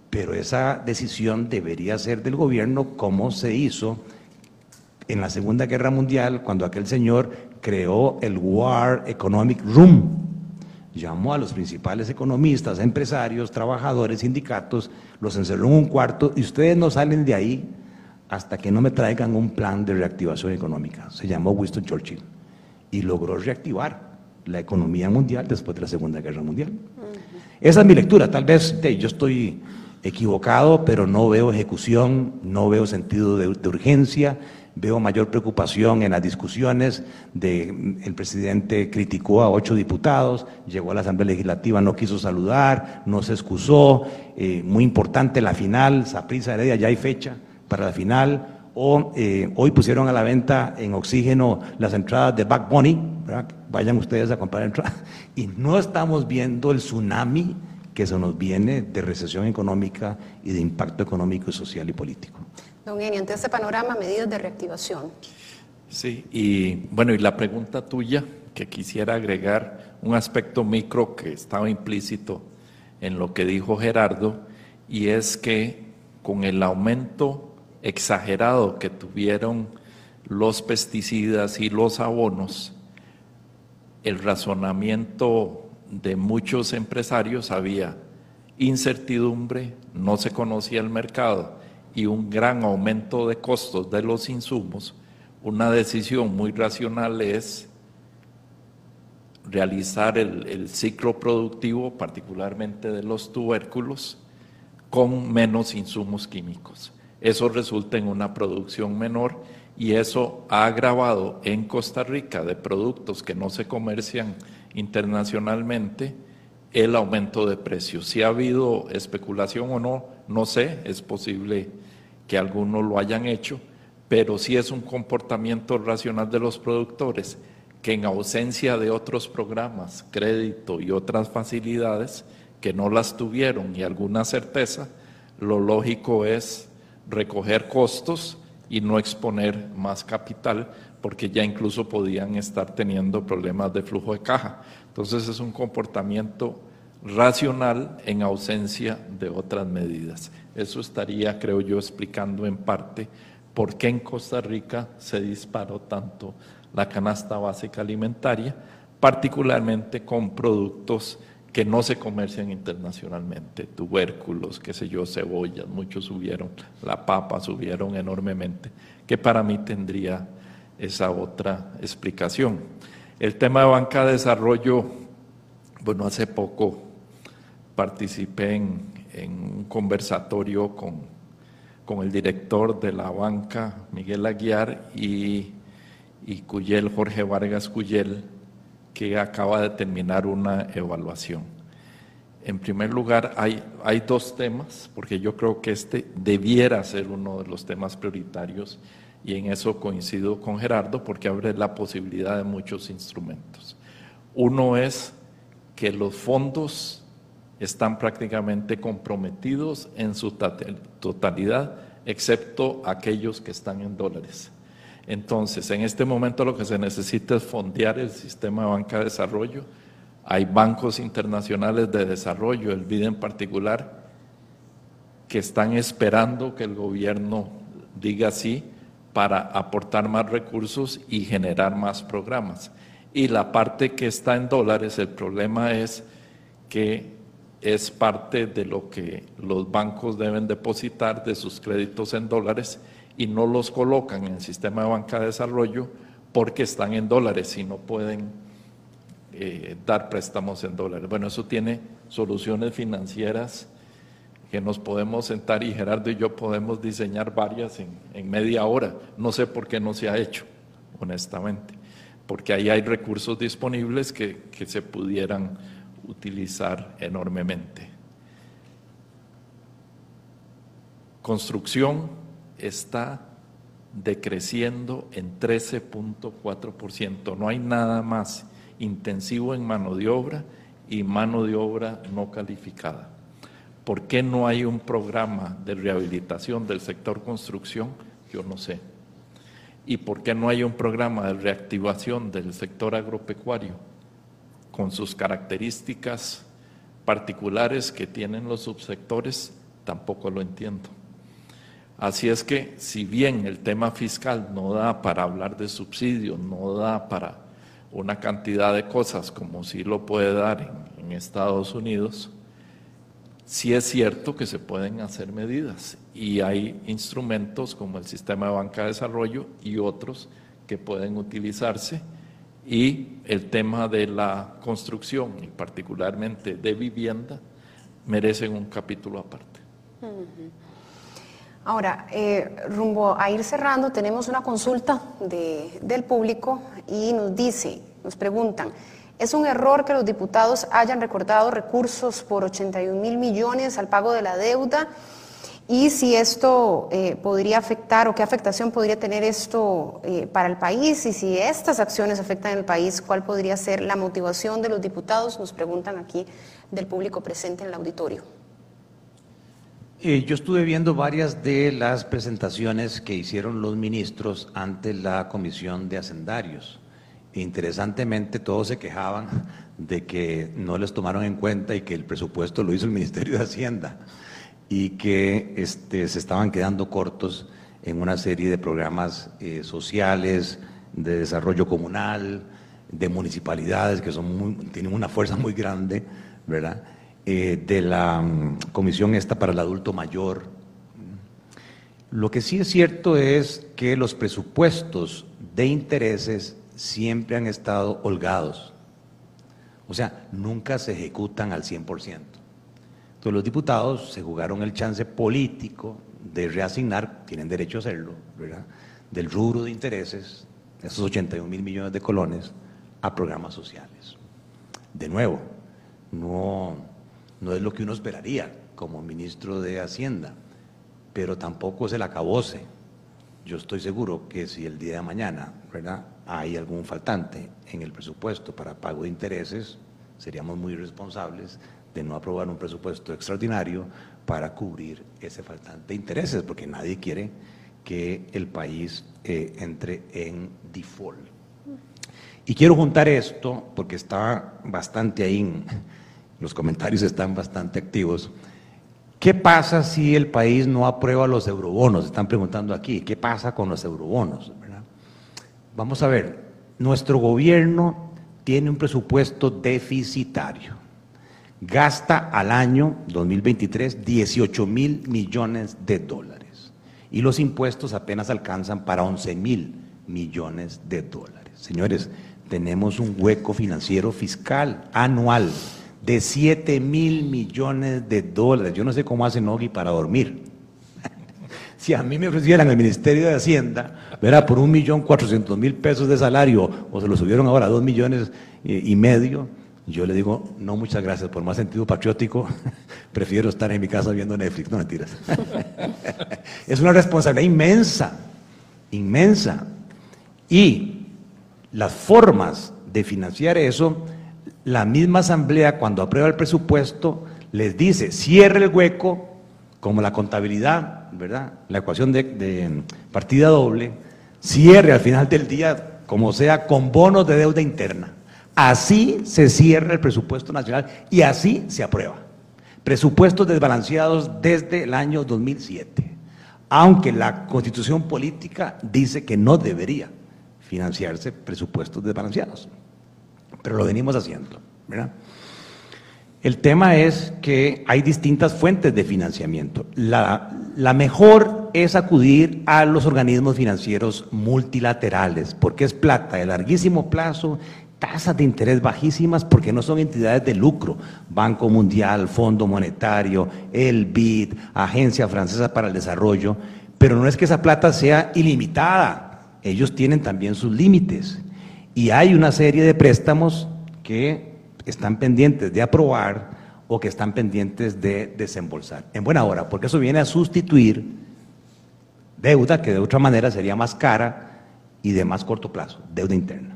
pero esa decisión debería ser del gobierno como se hizo en la Segunda Guerra Mundial cuando aquel señor creó el War Economic Room. Llamó a los principales economistas, empresarios, trabajadores, sindicatos, los encerró en un cuarto y ustedes no salen de ahí hasta que no me traigan un plan de reactivación económica. Se llamó Winston Churchill y logró reactivar la economía mundial después de la Segunda Guerra Mundial. Esa es mi lectura. Tal vez yo estoy equivocado, pero no veo ejecución, no veo sentido de, urgencia, veo mayor preocupación en las discusiones. De, el presidente criticó a ocho diputados, llegó a la Asamblea Legislativa, no quiso saludar, no se excusó. Eh, muy importante la final, Saprisa Heredia, ya hay fecha para la final. O eh, hoy pusieron a la venta en oxígeno las entradas de Back Bunny, vayan ustedes a comprar entradas. <laughs> Y no estamos viendo el tsunami que se nos viene de recesión económica y de impacto económico, social y político. Don Eni, ante este panorama, medidas de reactivación. Sí, y bueno, y la pregunta tuya, que quisiera agregar un aspecto micro que estaba implícito en lo que dijo Gerardo, y es que con el aumento exagerado que tuvieron los pesticidas y los abonos, el razonamiento de muchos empresarios había incertidumbre, no se conocía el mercado y un gran aumento de costos de los insumos, una decisión muy racional es realizar el, ciclo productivo, particularmente de los tubérculos, con menos insumos químicos. Eso resulta en una producción menor y eso ha agravado en Costa Rica de productos que no se comercian internacionalmente el aumento de precios. Si ha habido especulación o no, no sé, es posible que algunos lo hayan hecho, pero sí es un comportamiento racional de los productores que en ausencia de otros programas, crédito y otras facilidades que no las tuvieron y alguna certeza, lo lógico es recoger costos y no exponer más capital porque ya incluso podían estar teniendo problemas de flujo de caja. Entonces es un comportamiento racional en ausencia de otras medidas. Eso estaría, creo yo, explicando en parte por qué en Costa Rica se disparó tanto la canasta básica alimentaria, particularmente con productos que no se comercian internacionalmente, tubérculos, qué sé yo, cebollas, muchos subieron, la papa subieron enormemente, que para mí tendría esa otra explicación. El tema de banca de desarrollo, bueno, hace poco participé en, un conversatorio con, el director de la banca, Miguel Aguiar, y, Cuyel, Jorge Vargas Cuyel, que acaba de terminar una evaluación. En primer lugar, hay dos temas, porque yo creo que este debiera ser uno de los temas prioritarios y en eso coincido con Gerardo porque abre la posibilidad de muchos instrumentos. Uno es que los fondos están prácticamente comprometidos en su totalidad, excepto aquellos que están en dólares. Entonces, en este momento lo que se necesita es fondear el sistema de banca de desarrollo. Hay bancos internacionales de desarrollo, el BID en particular, que están esperando que el gobierno diga sí para aportar más recursos y generar más programas. Y la parte que está en dólares, el problema es que es parte de lo que los bancos deben depositar de sus créditos en dólares y no los colocan en el sistema de banca de desarrollo porque están en dólares y no pueden eh, dar préstamos en dólares. Bueno, eso tiene soluciones financieras que nos podemos sentar y Gerardo y yo podemos diseñar varias en, media hora. No sé por qué no se ha hecho, honestamente, porque ahí hay recursos disponibles que, que se pudieran utilizar enormemente. Construcción está decreciendo en 13.4%. No hay nada más intensivo en mano de obra y mano de obra no calificada. ¿Por qué no hay un programa de rehabilitación del sector construcción? Yo no sé. ¿Y por qué no hay un programa de reactivación del sector agropecuario con sus características particulares que tienen los subsectores? Tampoco lo entiendo. Así es que, si bien el tema fiscal no da para hablar de subsidios, no da para una cantidad de cosas como si lo puede dar en, Estados Unidos, sí es cierto que se pueden hacer medidas y hay instrumentos como el sistema de banca de desarrollo y otros que pueden utilizarse y el tema de la construcción y particularmente de vivienda merecen un capítulo aparte. Ahora, eh, rumbo a ir cerrando, tenemos una consulta del público y nos dice, nos preguntan, ¿es un error que los diputados hayan recordado recursos por 81 mil millones al pago de la deuda? Y si esto eh, podría afectar o qué afectación podría tener esto eh, para el país y si estas acciones afectan al país, ¿cuál podría ser la motivación de los diputados? Nos preguntan aquí del público presente en el auditorio. Eh, yo estuve viendo varias de las presentaciones que hicieron los ministros ante la Comisión de Hacendarios. Interesantemente, todos se quejaban de que no les tomaron en cuenta y que el presupuesto lo hizo el Ministerio de Hacienda y que este, se estaban quedando cortos en una serie de programas eh, sociales, de desarrollo comunal, de municipalidades que son tienen una fuerza muy grande, ¿verdad? Eh, de la mm, comisión esta para el adulto mayor. Lo que sí es cierto es que los presupuestos de intereses siempre han estado holgados. O sea, nunca se ejecutan al 100%. Entonces los diputados se jugaron el chance político de reasignar, tienen derecho a hacerlo. Del rubro de intereses, esos 81 mil millones de colones, a programas sociales. De nuevo, no, no es lo que uno esperaría como ministro de Hacienda, pero tampoco es el acabose. Yo estoy seguro que si el día de mañana hay algún faltante en el presupuesto para pago de intereses, seríamos muy responsables de no aprobar un presupuesto extraordinario para cubrir ese faltante de intereses, porque nadie quiere que el país eh, entre en default. Y quiero juntar esto porque está bastante ahí los comentarios están bastante activos. ¿Qué pasa si el país no aprueba los eurobonos? Están preguntando aquí, ¿qué pasa con los eurobonos? Vamos a ver, nuestro gobierno tiene un presupuesto deficitario. Gasta al año 2023 18 mil millones de dólares y los impuestos apenas alcanzan para 11 mil millones de dólares. Señores, tenemos un hueco financiero fiscal anual de 7 mil millones de dólares. Yo no sé cómo hacen Nogui para dormir. Si a mí me ofrecieran el Ministerio de Hacienda, verá, por un millón cuatrocientos mil pesos de salario, o se lo subieron ahora a dos millones y medio, yo le digo, no, muchas gracias, por más sentido patriótico, <laughs> prefiero estar en mi casa viendo Netflix, no mentiras. <laughs> es una responsabilidad inmensa, inmensa. Y las formas de financiar eso la misma asamblea cuando aprueba el presupuesto les dice, cierre el hueco, como la contabilidad, ¿verdad? La ecuación de, partida doble, cierre al final del día, como sea, con bonos de deuda interna. Así se cierra el presupuesto nacional y así se aprueba. Presupuestos desbalanceados desde el año 2007, aunque la constitución política dice que no debería financiarse presupuestos desbalanceados pero lo venimos haciendo. El tema es que hay distintas fuentes de financiamiento. La, mejor es acudir a los organismos financieros multilaterales, porque es plata de larguísimo plazo, tasas de interés bajísimas, porque no son entidades de lucro. Banco Mundial, Fondo Monetario, el BID, Agencia Francesa para el Desarrollo. Pero no es que esa plata sea ilimitada, ellos tienen también sus límites. Y hay una serie de préstamos que están pendientes de aprobar o que están pendientes de desembolsar. En buena hora, porque eso viene a sustituir deuda que de otra manera sería más cara y de más corto plazo, deuda interna.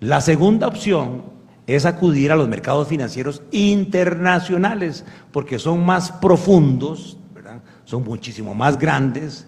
La segunda opción es acudir a los mercados financieros internacionales, porque son más profundos, son muchísimo más grandes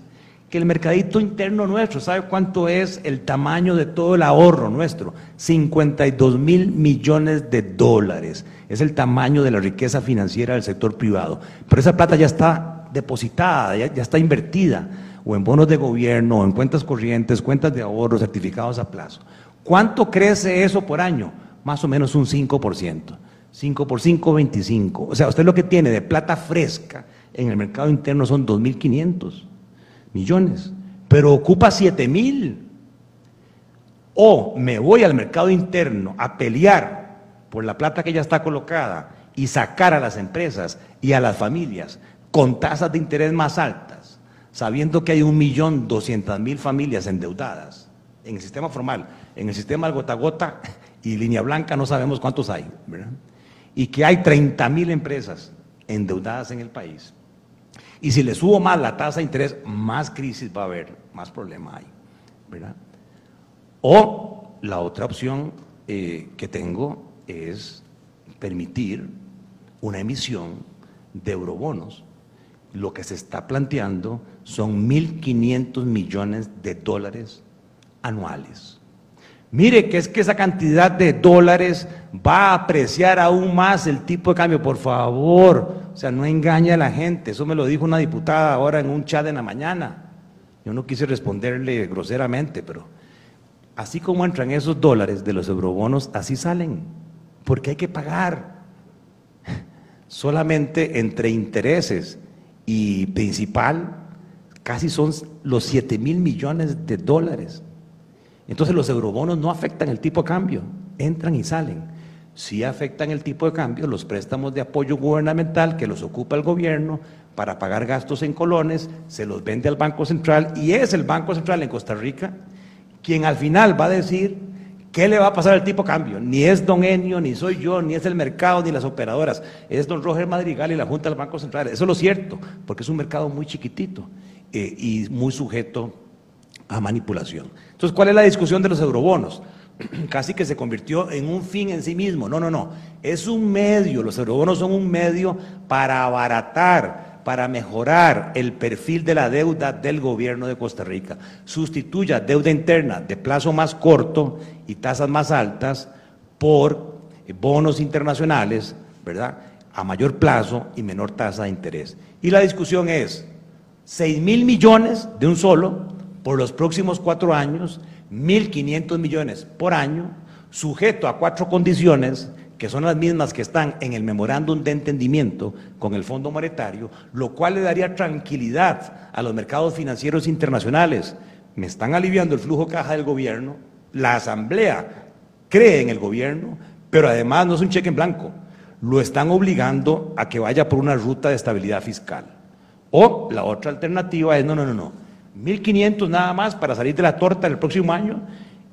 que el mercadito interno nuestro. ¿Sabe cuánto es el tamaño de todo el ahorro nuestro? 52 mil millones de dólares. Es el tamaño de la riqueza financiera del sector privado. Pero esa plata ya está depositada, ya, está invertida, o en bonos de gobierno, o en cuentas corrientes, cuentas de ahorro, certificados a plazo. ¿Cuánto crece eso por año? Más o menos un 5%. 5 por 5, 25. O sea, usted lo que tiene de plata fresca en el mercado interno son 2.500 millones, pero ocupa 7 mil. O me voy al mercado interno a pelear por la plata que ya está colocada y sacar a las empresas y a las familias con tasas de interés más altas, sabiendo que hay un millón doscientas mil familias endeudadas en el sistema formal, en el sistema gota a gota y línea blanca no sabemos cuántos hay. Y que hay 30 mil empresas endeudadas en el país. Y si le subo más la tasa de interés, más crisis va a haber, más problema hay. ¿verdad? O la otra opción eh, que tengo es permitir una emisión de eurobonos. Lo que se está planteando son 1.500 millones de dólares anuales. Mire que es que esa cantidad de dólares va a apreciar aún más el tipo de cambio, por favor. O sea, no engañe a la gente. Eso me lo dijo una diputada ahora en un chat en la mañana. Yo no quise responderle groseramente, pero así como entran esos dólares de los eurobonos, así salen. Porque hay que pagar. Solamente entre intereses y principal, casi son los 7 mil millones de dólares. Entonces los eurobonos no afectan el tipo de cambio, entran y salen. Sí afectan el tipo de cambio los préstamos de apoyo gubernamental que los ocupa el gobierno para pagar gastos en colones, se los vende al Banco Central y es el Banco Central en Costa Rica quien al final va a decir qué le va a pasar al tipo de cambio. Ni es don Enio, ni soy yo, ni es el mercado, ni las operadoras. Es don Roger Madrigal y la Junta del Banco Central. Eso es lo cierto, porque es un mercado muy chiquitito eh, y muy sujeto a manipulación. Entonces, ¿cuál es la discusión de los eurobonos? <clears throat> Casi que se convirtió en un fin en sí mismo. No, no, no. Es un medio, los eurobonos son un medio para abaratar, para mejorar el perfil de la deuda del gobierno de Costa Rica. Sustituya deuda interna de plazo más corto y tasas más altas por bonos internacionales, ¿verdad? A mayor plazo y menor tasa de interés. Y la discusión es, 6 mil millones de un solo por los próximos cuatro años, 1.500 millones por año, sujeto a cuatro condiciones que son las mismas que están en el memorándum de entendimiento con el Fondo Monetario, lo cual le daría tranquilidad a los mercados financieros internacionales. Me están aliviando el flujo caja del gobierno, la Asamblea cree en el gobierno, pero además no es un cheque en blanco, lo están obligando a que vaya por una ruta de estabilidad fiscal. O la otra alternativa es, no, no, no, no, 1.500 nada más para salir de la torta el próximo año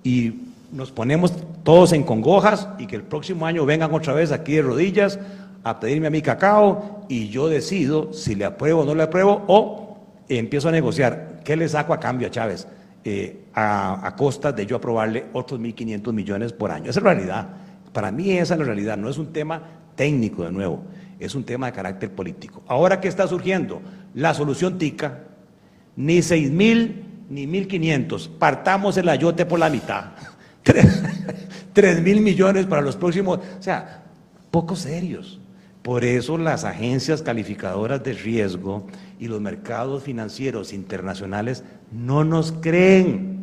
y nos ponemos todos en congojas y que el próximo año vengan otra vez aquí de rodillas a pedirme a mi cacao y yo decido si le apruebo o no le apruebo o empiezo a negociar qué le saco a cambio a Chávez eh, a, a, costa de yo aprobarle otros 1.500 millones por año. Esa es la realidad. Para mí esa es la realidad, no es un tema técnico de nuevo, es un tema de carácter político. Ahora, ¿qué está surgiendo? La solución TICA, ni seis mil ni mil quinientos. Partamos el ayote por la mitad. <laughs> Tres mil millones para los próximos. O sea, poco serios. Por eso las agencias calificadoras de riesgo y los mercados financieros internacionales no nos creen,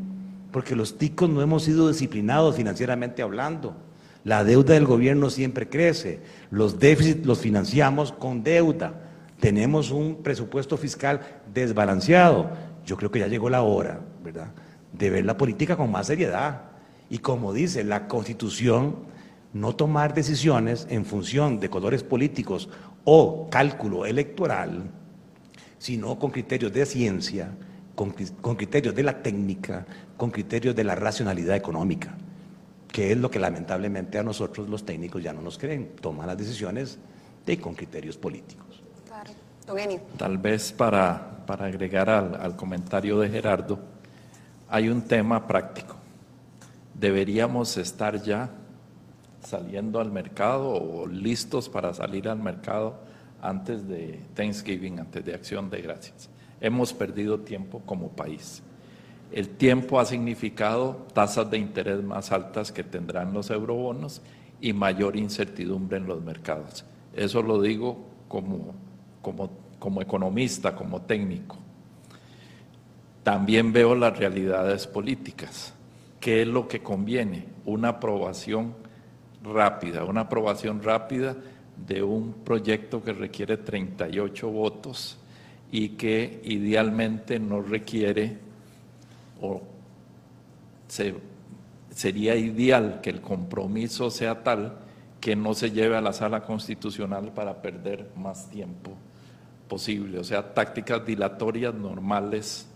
porque los ticos no hemos sido disciplinados financieramente hablando. La deuda del gobierno siempre crece. Los déficits los financiamos con deuda. Tenemos un presupuesto fiscal desbalanceado. Yo creo que ya llegó la hora, ¿verdad?, de ver la política con más seriedad. Y como dice la Constitución, no tomar decisiones en función de colores políticos o cálculo electoral, sino con criterios de ciencia, con, criterios de la técnica, con criterios de la racionalidad económica, que es lo que lamentablemente a nosotros los técnicos ya no nos creen, toman las decisiones de, con criterios políticos. Claro. Tal vez para, para agregar al, al comentario de Gerardo, hay un tema práctico. Deberíamos estar ya saliendo al mercado o listos para salir al mercado antes de Thanksgiving, antes de Acción de Gracias. Hemos perdido tiempo como país. El tiempo ha significado tasas de interés más altas que tendrán los eurobonos y mayor incertidumbre en los mercados. Eso lo digo como, como, como economista, como técnico. También veo las realidades políticas. ¿Qué es lo que conviene? Una aprobación rápida, una aprobación rápida de un proyecto que requiere 38 votos y que idealmente no requiere o sería ideal que el compromiso sea tal que no se lleve a la sala constitucional para perder más tiempo posible, o sea, tácticas dilatorias normales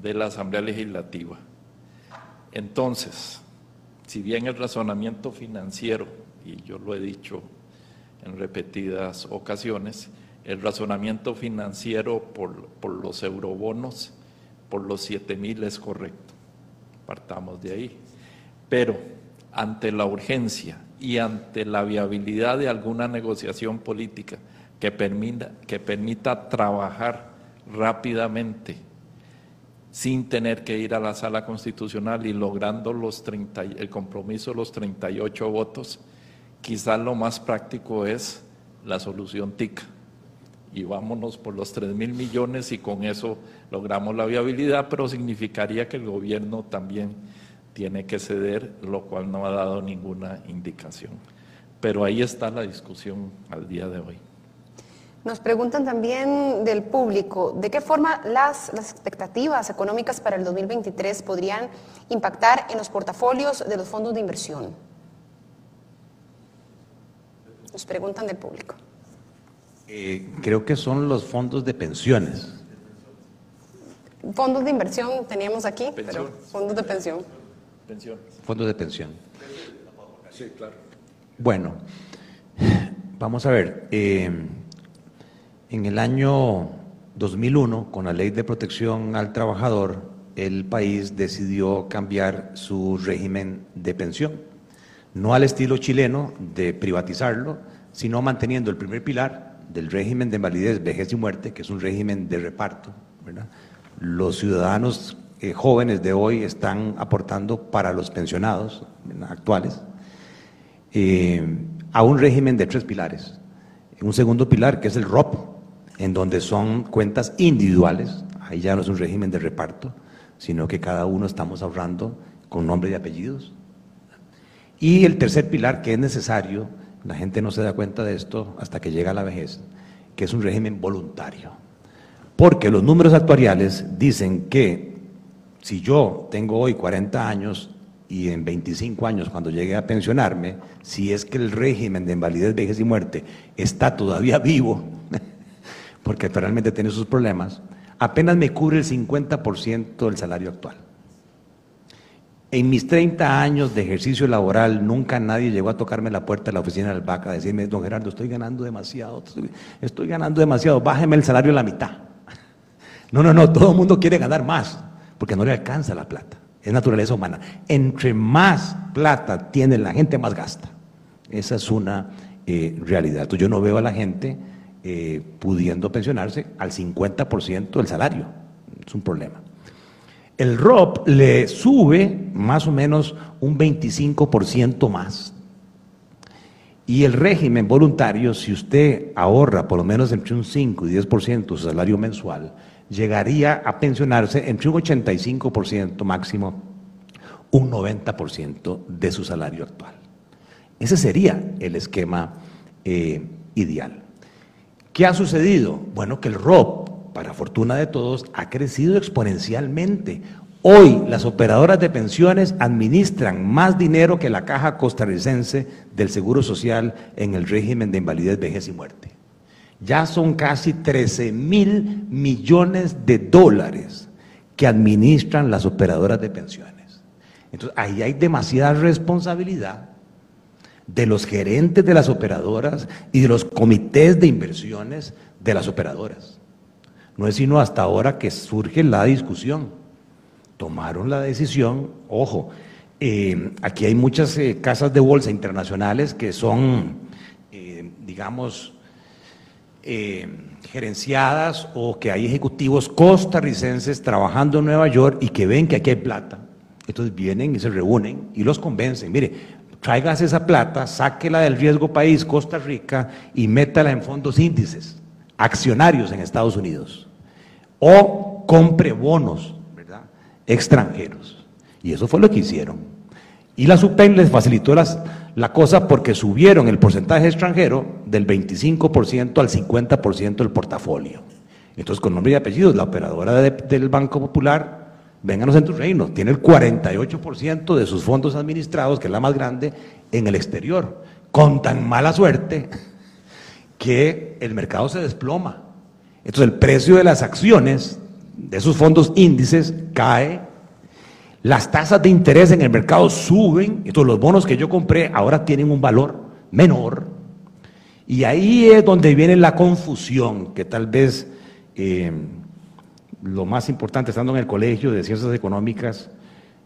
de la Asamblea Legislativa. Entonces, si bien el razonamiento financiero, y yo lo he dicho en repetidas ocasiones, el razonamiento financiero por, los eurobonos, por los 7 mil es correcto. Partamos de ahí. Pero ante la urgencia y ante la viabilidad de alguna negociación política que permita, trabajar rápidamente sin tener que ir a la sala constitucional y logrando los 30, el compromiso de los 38 votos, quizás lo más práctico es la solución TIC. Y vámonos por los 3 mil millones y con eso logramos la viabilidad, pero significaría que el gobierno también tiene que ceder, lo cual no ha dado ninguna indicación. Pero ahí está la discusión al día de hoy. Nos preguntan también del público, ¿de qué forma las, las, expectativas económicas para el 2023 podrían impactar en los portafolios de los fondos de inversión? Nos preguntan del público. Eh, creo que son los fondos de pensiones. Fondos de inversión teníamos aquí, pero fondos de pensión. Pensión. Fondos de pensión. Sí, claro. Bueno, vamos a ver. Eh, en el año 2001, con la ley de protección al trabajador, el país decidió cambiar su régimen de pensión. No al estilo chileno de privatizarlo, sino manteniendo el primer pilar del régimen de invalidez, vejez y muerte, que es un régimen de reparto. Los ciudadanos eh, jóvenes de hoy están aportando para los pensionados actuales eh, a un régimen de tres pilares. Un segundo pilar que es el ROP, en donde son cuentas individuales, ahí ya no es un régimen de reparto, sino que cada uno estamos ahorrando con nombre y apellidos. Y el tercer pilar que es necesario, la gente no se da cuenta de esto hasta que llega la vejez, que es un régimen voluntario. Porque los números actuariales dicen que si yo tengo hoy 40 años y en 25 años cuando llegue a pensionarme, si es que el régimen de invalidez, vejez y muerte está todavía vivo, porque realmente tiene sus problemas, apenas me cubre el 50% del salario actual. En mis 30 años de ejercicio laboral, nunca nadie llegó a tocarme la puerta de la oficina del BAC a decirme, don Gerardo, estoy ganando demasiado, estoy, ganando demasiado, bájeme el salario a la mitad. <laughs> No, no, no, todo el mundo quiere ganar más, porque no le alcanza la plata. Es naturaleza humana. Entre más plata tiene la gente, más gasta. Esa es una eh, realidad. Entonces, yo no veo a la gente eh, pudiendo pensionarse al 50% del salario. Es un problema. El ROP le sube más o menos un 25% más. Y el régimen voluntario, si usted ahorra por lo menos entre un 5 y 10% de su salario mensual, llegaría a pensionarse entre un 85% máximo, un 90% de su salario actual. Ese sería el esquema eh, ideal. ¿Qué ha sucedido? Bueno, que el ROP, para fortuna de todos, ha crecido exponencialmente. Hoy las operadoras de pensiones administran más dinero que la caja costarricense del Seguro Social en el régimen de invalidez, vejez y muerte. Ya son casi 13 mil millones de dólares que administran las operadoras de pensiones. Entonces, ahí hay demasiada responsabilidad de los gerentes de las operadoras y de los comités de inversiones de las operadoras. No es sino hasta ahora que surge la discusión tomaron la decisión, ojo, eh, aquí hay muchas eh, casas de bolsa internacionales que son, eh, digamos, gerenciadas o que hay ejecutivos costarricenses trabajando en Nueva York y que ven que aquí hay plata. Entonces vienen y se reúnen y los convencen. Mire, traigas esa plata, sáquela del riesgo país, Costa Rica, y métala en fondos índices, accionarios en Estados Unidos. O compre bonos extranjeros. Y eso fue lo que hicieron. Y la SUPEN les facilitó las, la cosa porque subieron el porcentaje extranjero del 25% al 50% del portafolio. Entonces, con nombre y apellidos, la operadora del Banco Popular, vénganos en tu reino, tiene el 48% de sus fondos administrados, que es la más grande, en el exterior, con tan mala suerte que el mercado se desploma. Entonces, el precio de las acciones de esos fondos índices cae, las tasas de interés en el mercado suben, entonces los bonos que yo compré ahora tienen un valor menor, y ahí es donde viene la confusión, que tal vez eh, lo más importante estando en el colegio de ciencias económicas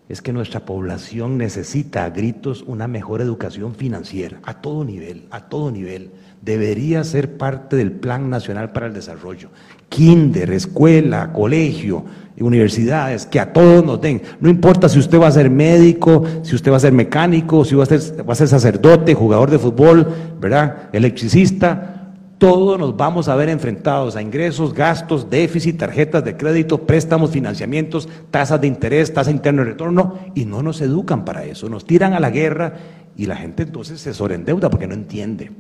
es que nuestra población necesita a gritos una mejor educación financiera, a todo nivel, a todo nivel. Debería ser parte del Plan Nacional para el Desarrollo kinder, escuela, colegio, universidades, que a todos nos den. No importa si usted va a ser médico, si usted va a ser mecánico, si va a ser, va a ser sacerdote, jugador de fútbol, ¿verdad? Electricista. Todos nos vamos a ver enfrentados a ingresos, gastos, déficit, tarjetas de crédito, préstamos, financiamientos, tasas de interés, tasa interna de retorno, y no nos educan para eso. Nos tiran a la guerra y la gente entonces se sobreendeuda porque no entiende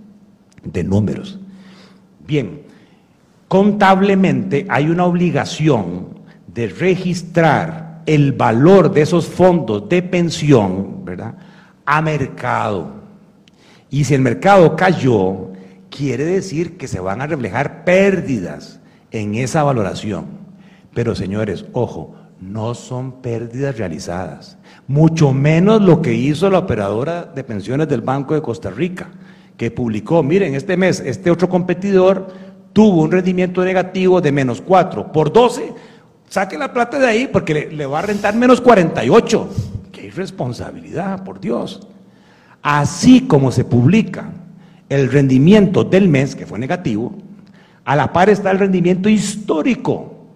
de números. Bien, contablemente hay una obligación de registrar el valor de esos fondos de pensión, ¿verdad? A mercado. Y si el mercado cayó, quiere decir que se van a reflejar pérdidas en esa valoración. Pero señores, ojo, no son pérdidas realizadas, mucho menos lo que hizo la operadora de pensiones del Banco de Costa Rica, que publicó, miren, este mes este otro competidor tuvo un rendimiento negativo de menos 4 por 12, saque la plata de ahí porque le, va a rentar menos 48. ¡Qué irresponsabilidad, por Dios! Así como se publica el rendimiento del mes, que fue negativo, a la par está el rendimiento histórico,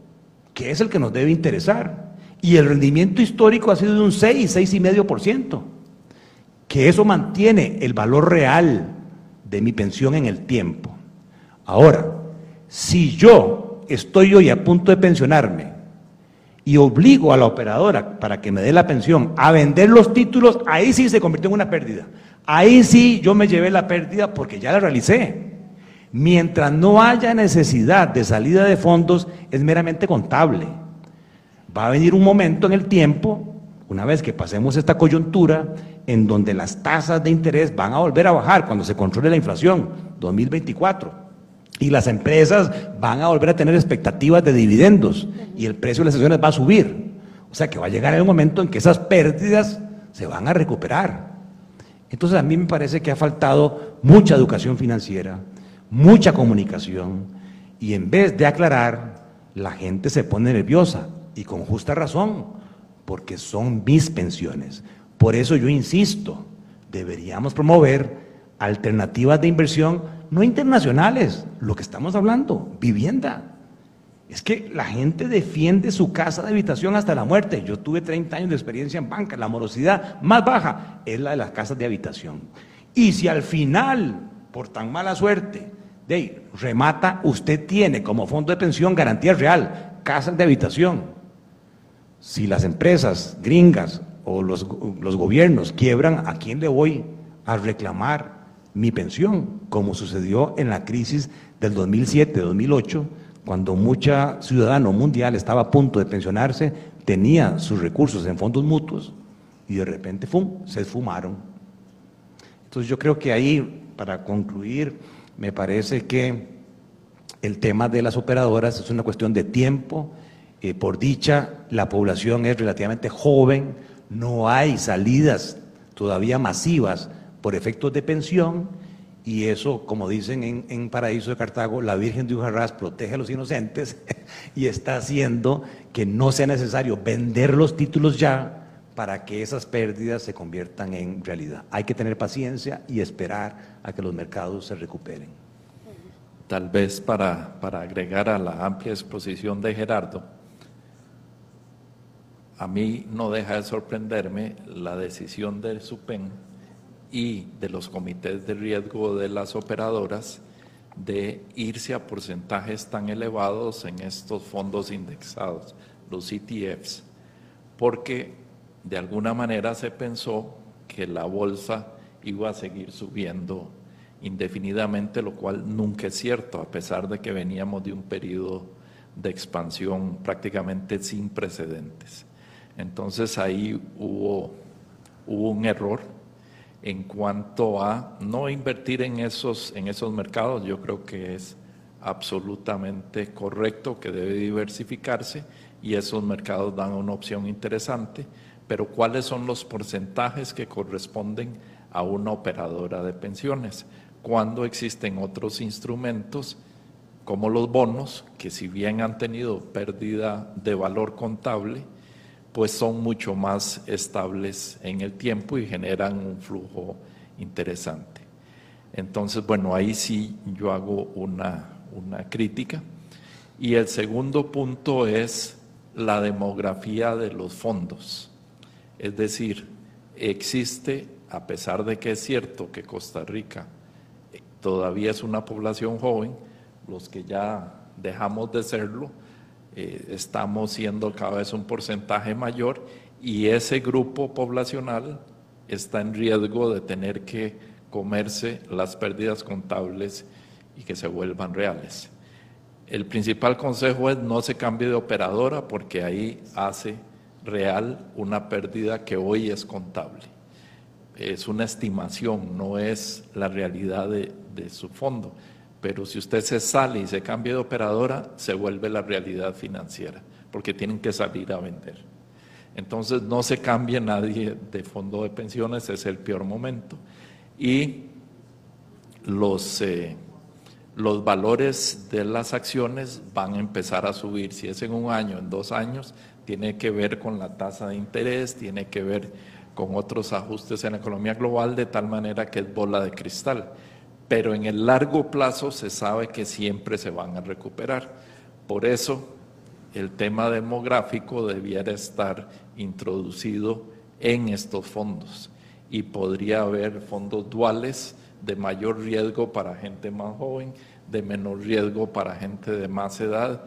que es el que nos debe interesar. Y el rendimiento histórico ha sido de un 6, 6,5%, que eso mantiene el valor real de mi pensión en el tiempo. Ahora, si yo estoy hoy a punto de pensionarme y obligo a la operadora para que me dé la pensión a vender los títulos, ahí sí se convirtió en una pérdida. Ahí sí yo me llevé la pérdida porque ya la realicé. Mientras no haya necesidad de salida de fondos, es meramente contable. Va a venir un momento en el tiempo, una vez que pasemos esta coyuntura, en donde las tasas de interés van a volver a bajar cuando se controle la inflación, 2024. Y las empresas van a volver a tener expectativas de dividendos y el precio de las acciones va a subir. O sea que va a llegar el momento en que esas pérdidas se van a recuperar. Entonces a mí me parece que ha faltado mucha educación financiera, mucha comunicación y en vez de aclarar, la gente se pone nerviosa y con justa razón, porque son mis pensiones. Por eso yo insisto, deberíamos promover alternativas de inversión no internacionales, lo que estamos hablando, vivienda. Es que la gente defiende su casa de habitación hasta la muerte. Yo tuve 30 años de experiencia en banca, la morosidad más baja es la de las casas de habitación. Y si al final, por tan mala suerte, de remata, usted tiene como fondo de pensión garantía real, casas de habitación. Si las empresas gringas o los, los gobiernos quiebran, ¿a quién le voy a reclamar mi pensión, como sucedió en la crisis del 2007-2008, cuando mucha ciudadano mundial estaba a punto de pensionarse, tenía sus recursos en fondos mutuos y de repente se esfumaron. Entonces yo creo que ahí, para concluir, me parece que el tema de las operadoras es una cuestión de tiempo. Eh, por dicha, la población es relativamente joven, no hay salidas todavía masivas por efectos de pensión y eso, como dicen en, Paraíso de Cartago, la Virgen de Ujarrás protege a los inocentes <laughs> y está haciendo que no sea necesario vender los títulos ya para que esas pérdidas se conviertan en realidad. Hay que tener paciencia y esperar a que los mercados se recuperen. Tal vez para, para agregar a la amplia exposición de Gerardo, a mí no deja de sorprenderme la decisión del SUPEN y de los comités de riesgo de las operadoras de irse a porcentajes tan elevados en estos fondos indexados, los ETFs, porque de alguna manera se pensó que la bolsa iba a seguir subiendo indefinidamente, lo cual nunca es cierto, a pesar de que veníamos de un periodo de expansión prácticamente sin precedentes. Entonces ahí hubo, hubo un error en cuanto a no invertir en esos, en esos mercados, yo creo que es absolutamente correcto que debe diversificarse y esos mercados dan una opción interesante, pero ¿cuáles son los porcentajes que corresponden a una operadora de pensiones? Cuando existen otros instrumentos como los bonos, que si bien han tenido pérdida de valor contable, pues son mucho más estables en el tiempo y generan un flujo interesante. Entonces, bueno, ahí sí yo hago una, una crítica. Y el segundo punto es la demografía de los fondos. Es decir, existe, a pesar de que es cierto que Costa Rica todavía es una población joven, los que ya dejamos de serlo, eh, estamos siendo cada vez un porcentaje mayor y ese grupo poblacional está en riesgo de tener que comerse las pérdidas contables y que se vuelvan reales. El principal consejo es no se cambie de operadora porque ahí hace real una pérdida que hoy es contable. Es una estimación, no es la realidad de su fondo. Pero si usted se sale y se cambia de operadora, se vuelve la realidad financiera, porque tienen que salir a vender. Entonces no se cambia nadie de fondo de pensiones, es el peor momento. Y los, eh, los valores de las acciones van a empezar a subir. Si es en un año, en dos años, tiene que ver con la tasa de interés, tiene que ver con otros ajustes en la economía global, de tal manera que es bola de cristal pero en el largo plazo se sabe que siempre se van a recuperar. Por eso el tema demográfico debiera estar introducido en estos fondos y podría haber fondos duales de mayor riesgo para gente más joven, de menor riesgo para gente de más edad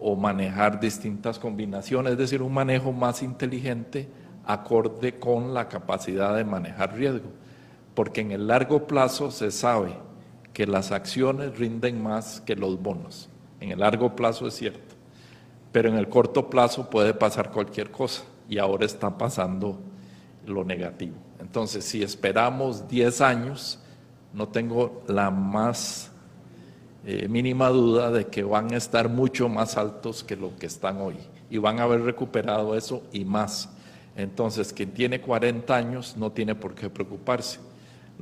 o manejar distintas combinaciones, es decir, un manejo más inteligente acorde con la capacidad de manejar riesgo porque en el largo plazo se sabe que las acciones rinden más que los bonos. En el largo plazo es cierto, pero en el corto plazo puede pasar cualquier cosa y ahora está pasando lo negativo. Entonces, si esperamos 10 años, no tengo la más eh, mínima duda de que van a estar mucho más altos que lo que están hoy y van a haber recuperado eso y más. Entonces, quien tiene 40 años no tiene por qué preocuparse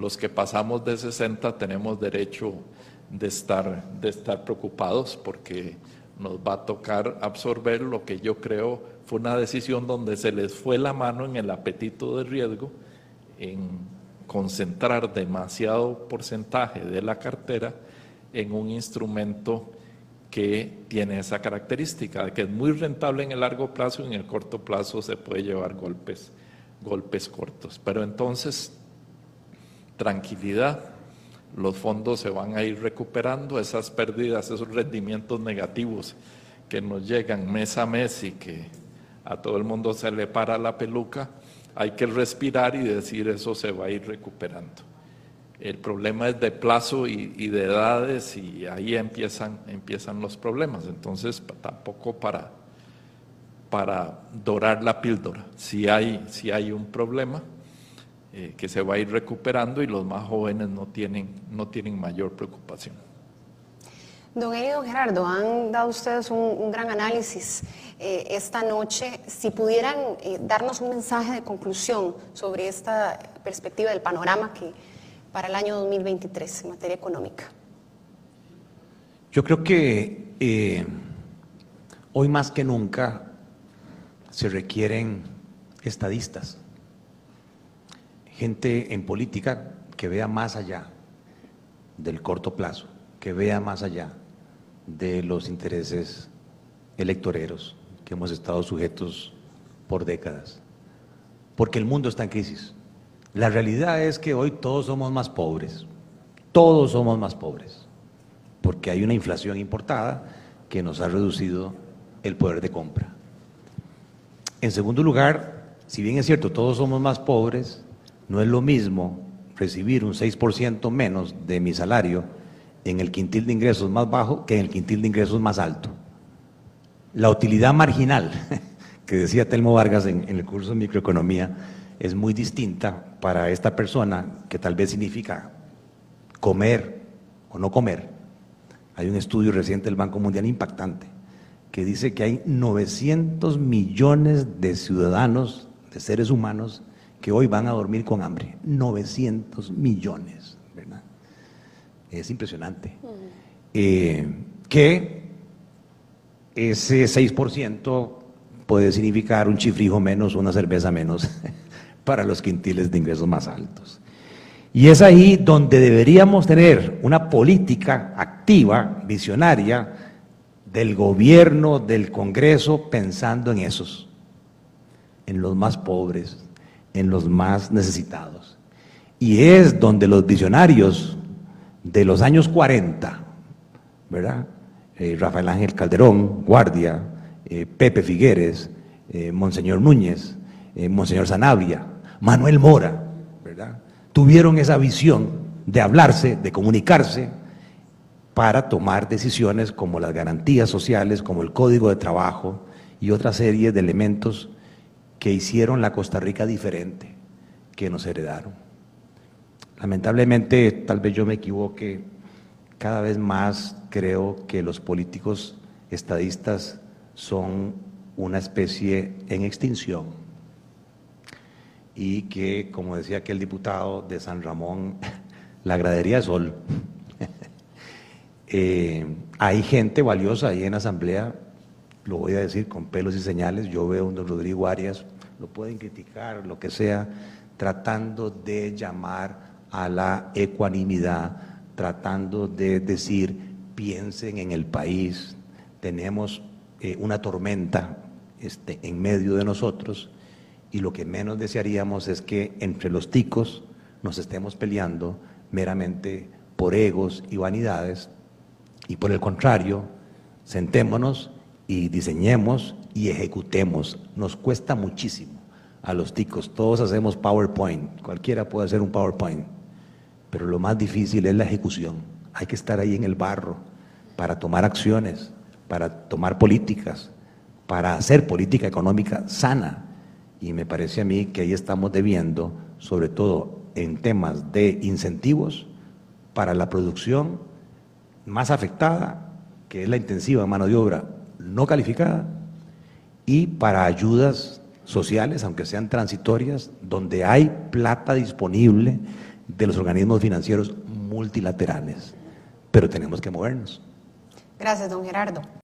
los que pasamos de 60 tenemos derecho de estar, de estar preocupados porque nos va a tocar absorber lo que yo creo fue una decisión donde se les fue la mano en el apetito de riesgo, en concentrar demasiado porcentaje de la cartera en un instrumento que tiene esa característica, que es muy rentable en el largo plazo y en el corto plazo se puede llevar golpes, golpes cortos. Pero entonces tranquilidad. Los fondos se van a ir recuperando, esas pérdidas, esos rendimientos negativos que nos llegan mes a mes y que a todo el mundo se le para la peluca, hay que respirar y decir eso se va a ir recuperando. El problema es de plazo y, de edades y ahí empiezan, empiezan los problemas. Entonces, tampoco para, para dorar la píldora. Si hay, si hay un problema eh, que se va a ir recuperando y los más jóvenes no tienen, no tienen mayor preocupación. Don Eli don Gerardo, han dado ustedes un, gran análisis eh, esta noche. Si pudieran eh, darnos un mensaje de conclusión sobre esta perspectiva del panorama que para el año 2023 en materia económica. Yo creo que eh, hoy más que nunca se requieren estadistas, gente en política que vea más allá del corto plazo, que vea más allá de los intereses electoreros que hemos estado sujetos por décadas, porque el mundo está en crisis. La realidad es que hoy todos somos más pobres, todos somos más pobres, porque hay una inflación importada que nos ha reducido el poder de compra. En segundo lugar, si bien es cierto, todos somos más pobres, no es lo mismo recibir un 6% menos de mi salario en el quintil de ingresos más bajo que en el quintil de ingresos más alto. La utilidad marginal, <laughs> que decía Telmo Vargas en, el curso de microeconomía, es muy distinta para esta persona, que tal vez significa comer o no comer. Hay un estudio reciente del Banco Mundial impactante que dice que hay 900 millones de ciudadanos, de seres humanos, que hoy van a dormir con hambre. 900 millones, ¿verdad? Es impresionante. Eh, que ese 6% puede significar un chifrijo menos, una cerveza menos. <laughs> para los quintiles de ingresos más altos. Y es ahí donde deberíamos tener una política activa, visionaria, del gobierno, del Congreso, pensando en esos, en los más pobres, en los más necesitados. Y es donde los visionarios de los años 40, ¿verdad? Eh, Rafael Ángel Calderón, Guardia, eh, Pepe Figueres, eh, Monseñor Núñez, Monseñor Sanabria, Manuel Mora, ¿verdad? Tuvieron esa visión de hablarse, de comunicarse, para tomar decisiones como las garantías sociales, como el código de trabajo y otra serie de elementos que hicieron la Costa Rica diferente que nos heredaron. Lamentablemente, tal vez yo me equivoque, cada vez más creo que los políticos estadistas son una especie en extinción y que, como decía aquel diputado de San Ramón, <laughs> la gradería de sol. <laughs> Eh, hay gente valiosa ahí en la asamblea, lo voy a decir con pelos y señales, yo veo a un don Rodrigo Arias, lo pueden criticar, lo que sea, tratando de llamar a la ecuanimidad, tratando de decir, piensen en el país, tenemos eh, una tormenta este, en medio de nosotros y lo que menos desearíamos es que entre los ticos nos estemos peleando meramente por egos y vanidades y por el contrario, sentémonos y diseñemos y ejecutemos. Nos cuesta muchísimo. A los ticos, todos hacemos PowerPoint, cualquiera puede hacer un PowerPoint, pero lo más difícil es la ejecución. Hay que estar ahí en el barro para tomar acciones, para tomar políticas, para hacer política económica sana. Y me parece a mí que ahí estamos debiendo, sobre todo en temas de incentivos para la producción más afectada, que es la intensiva mano de obra no calificada, y para ayudas sociales, aunque sean transitorias, donde hay plata disponible de los organismos financieros multilaterales. Pero tenemos que movernos. Gracias, don Gerardo.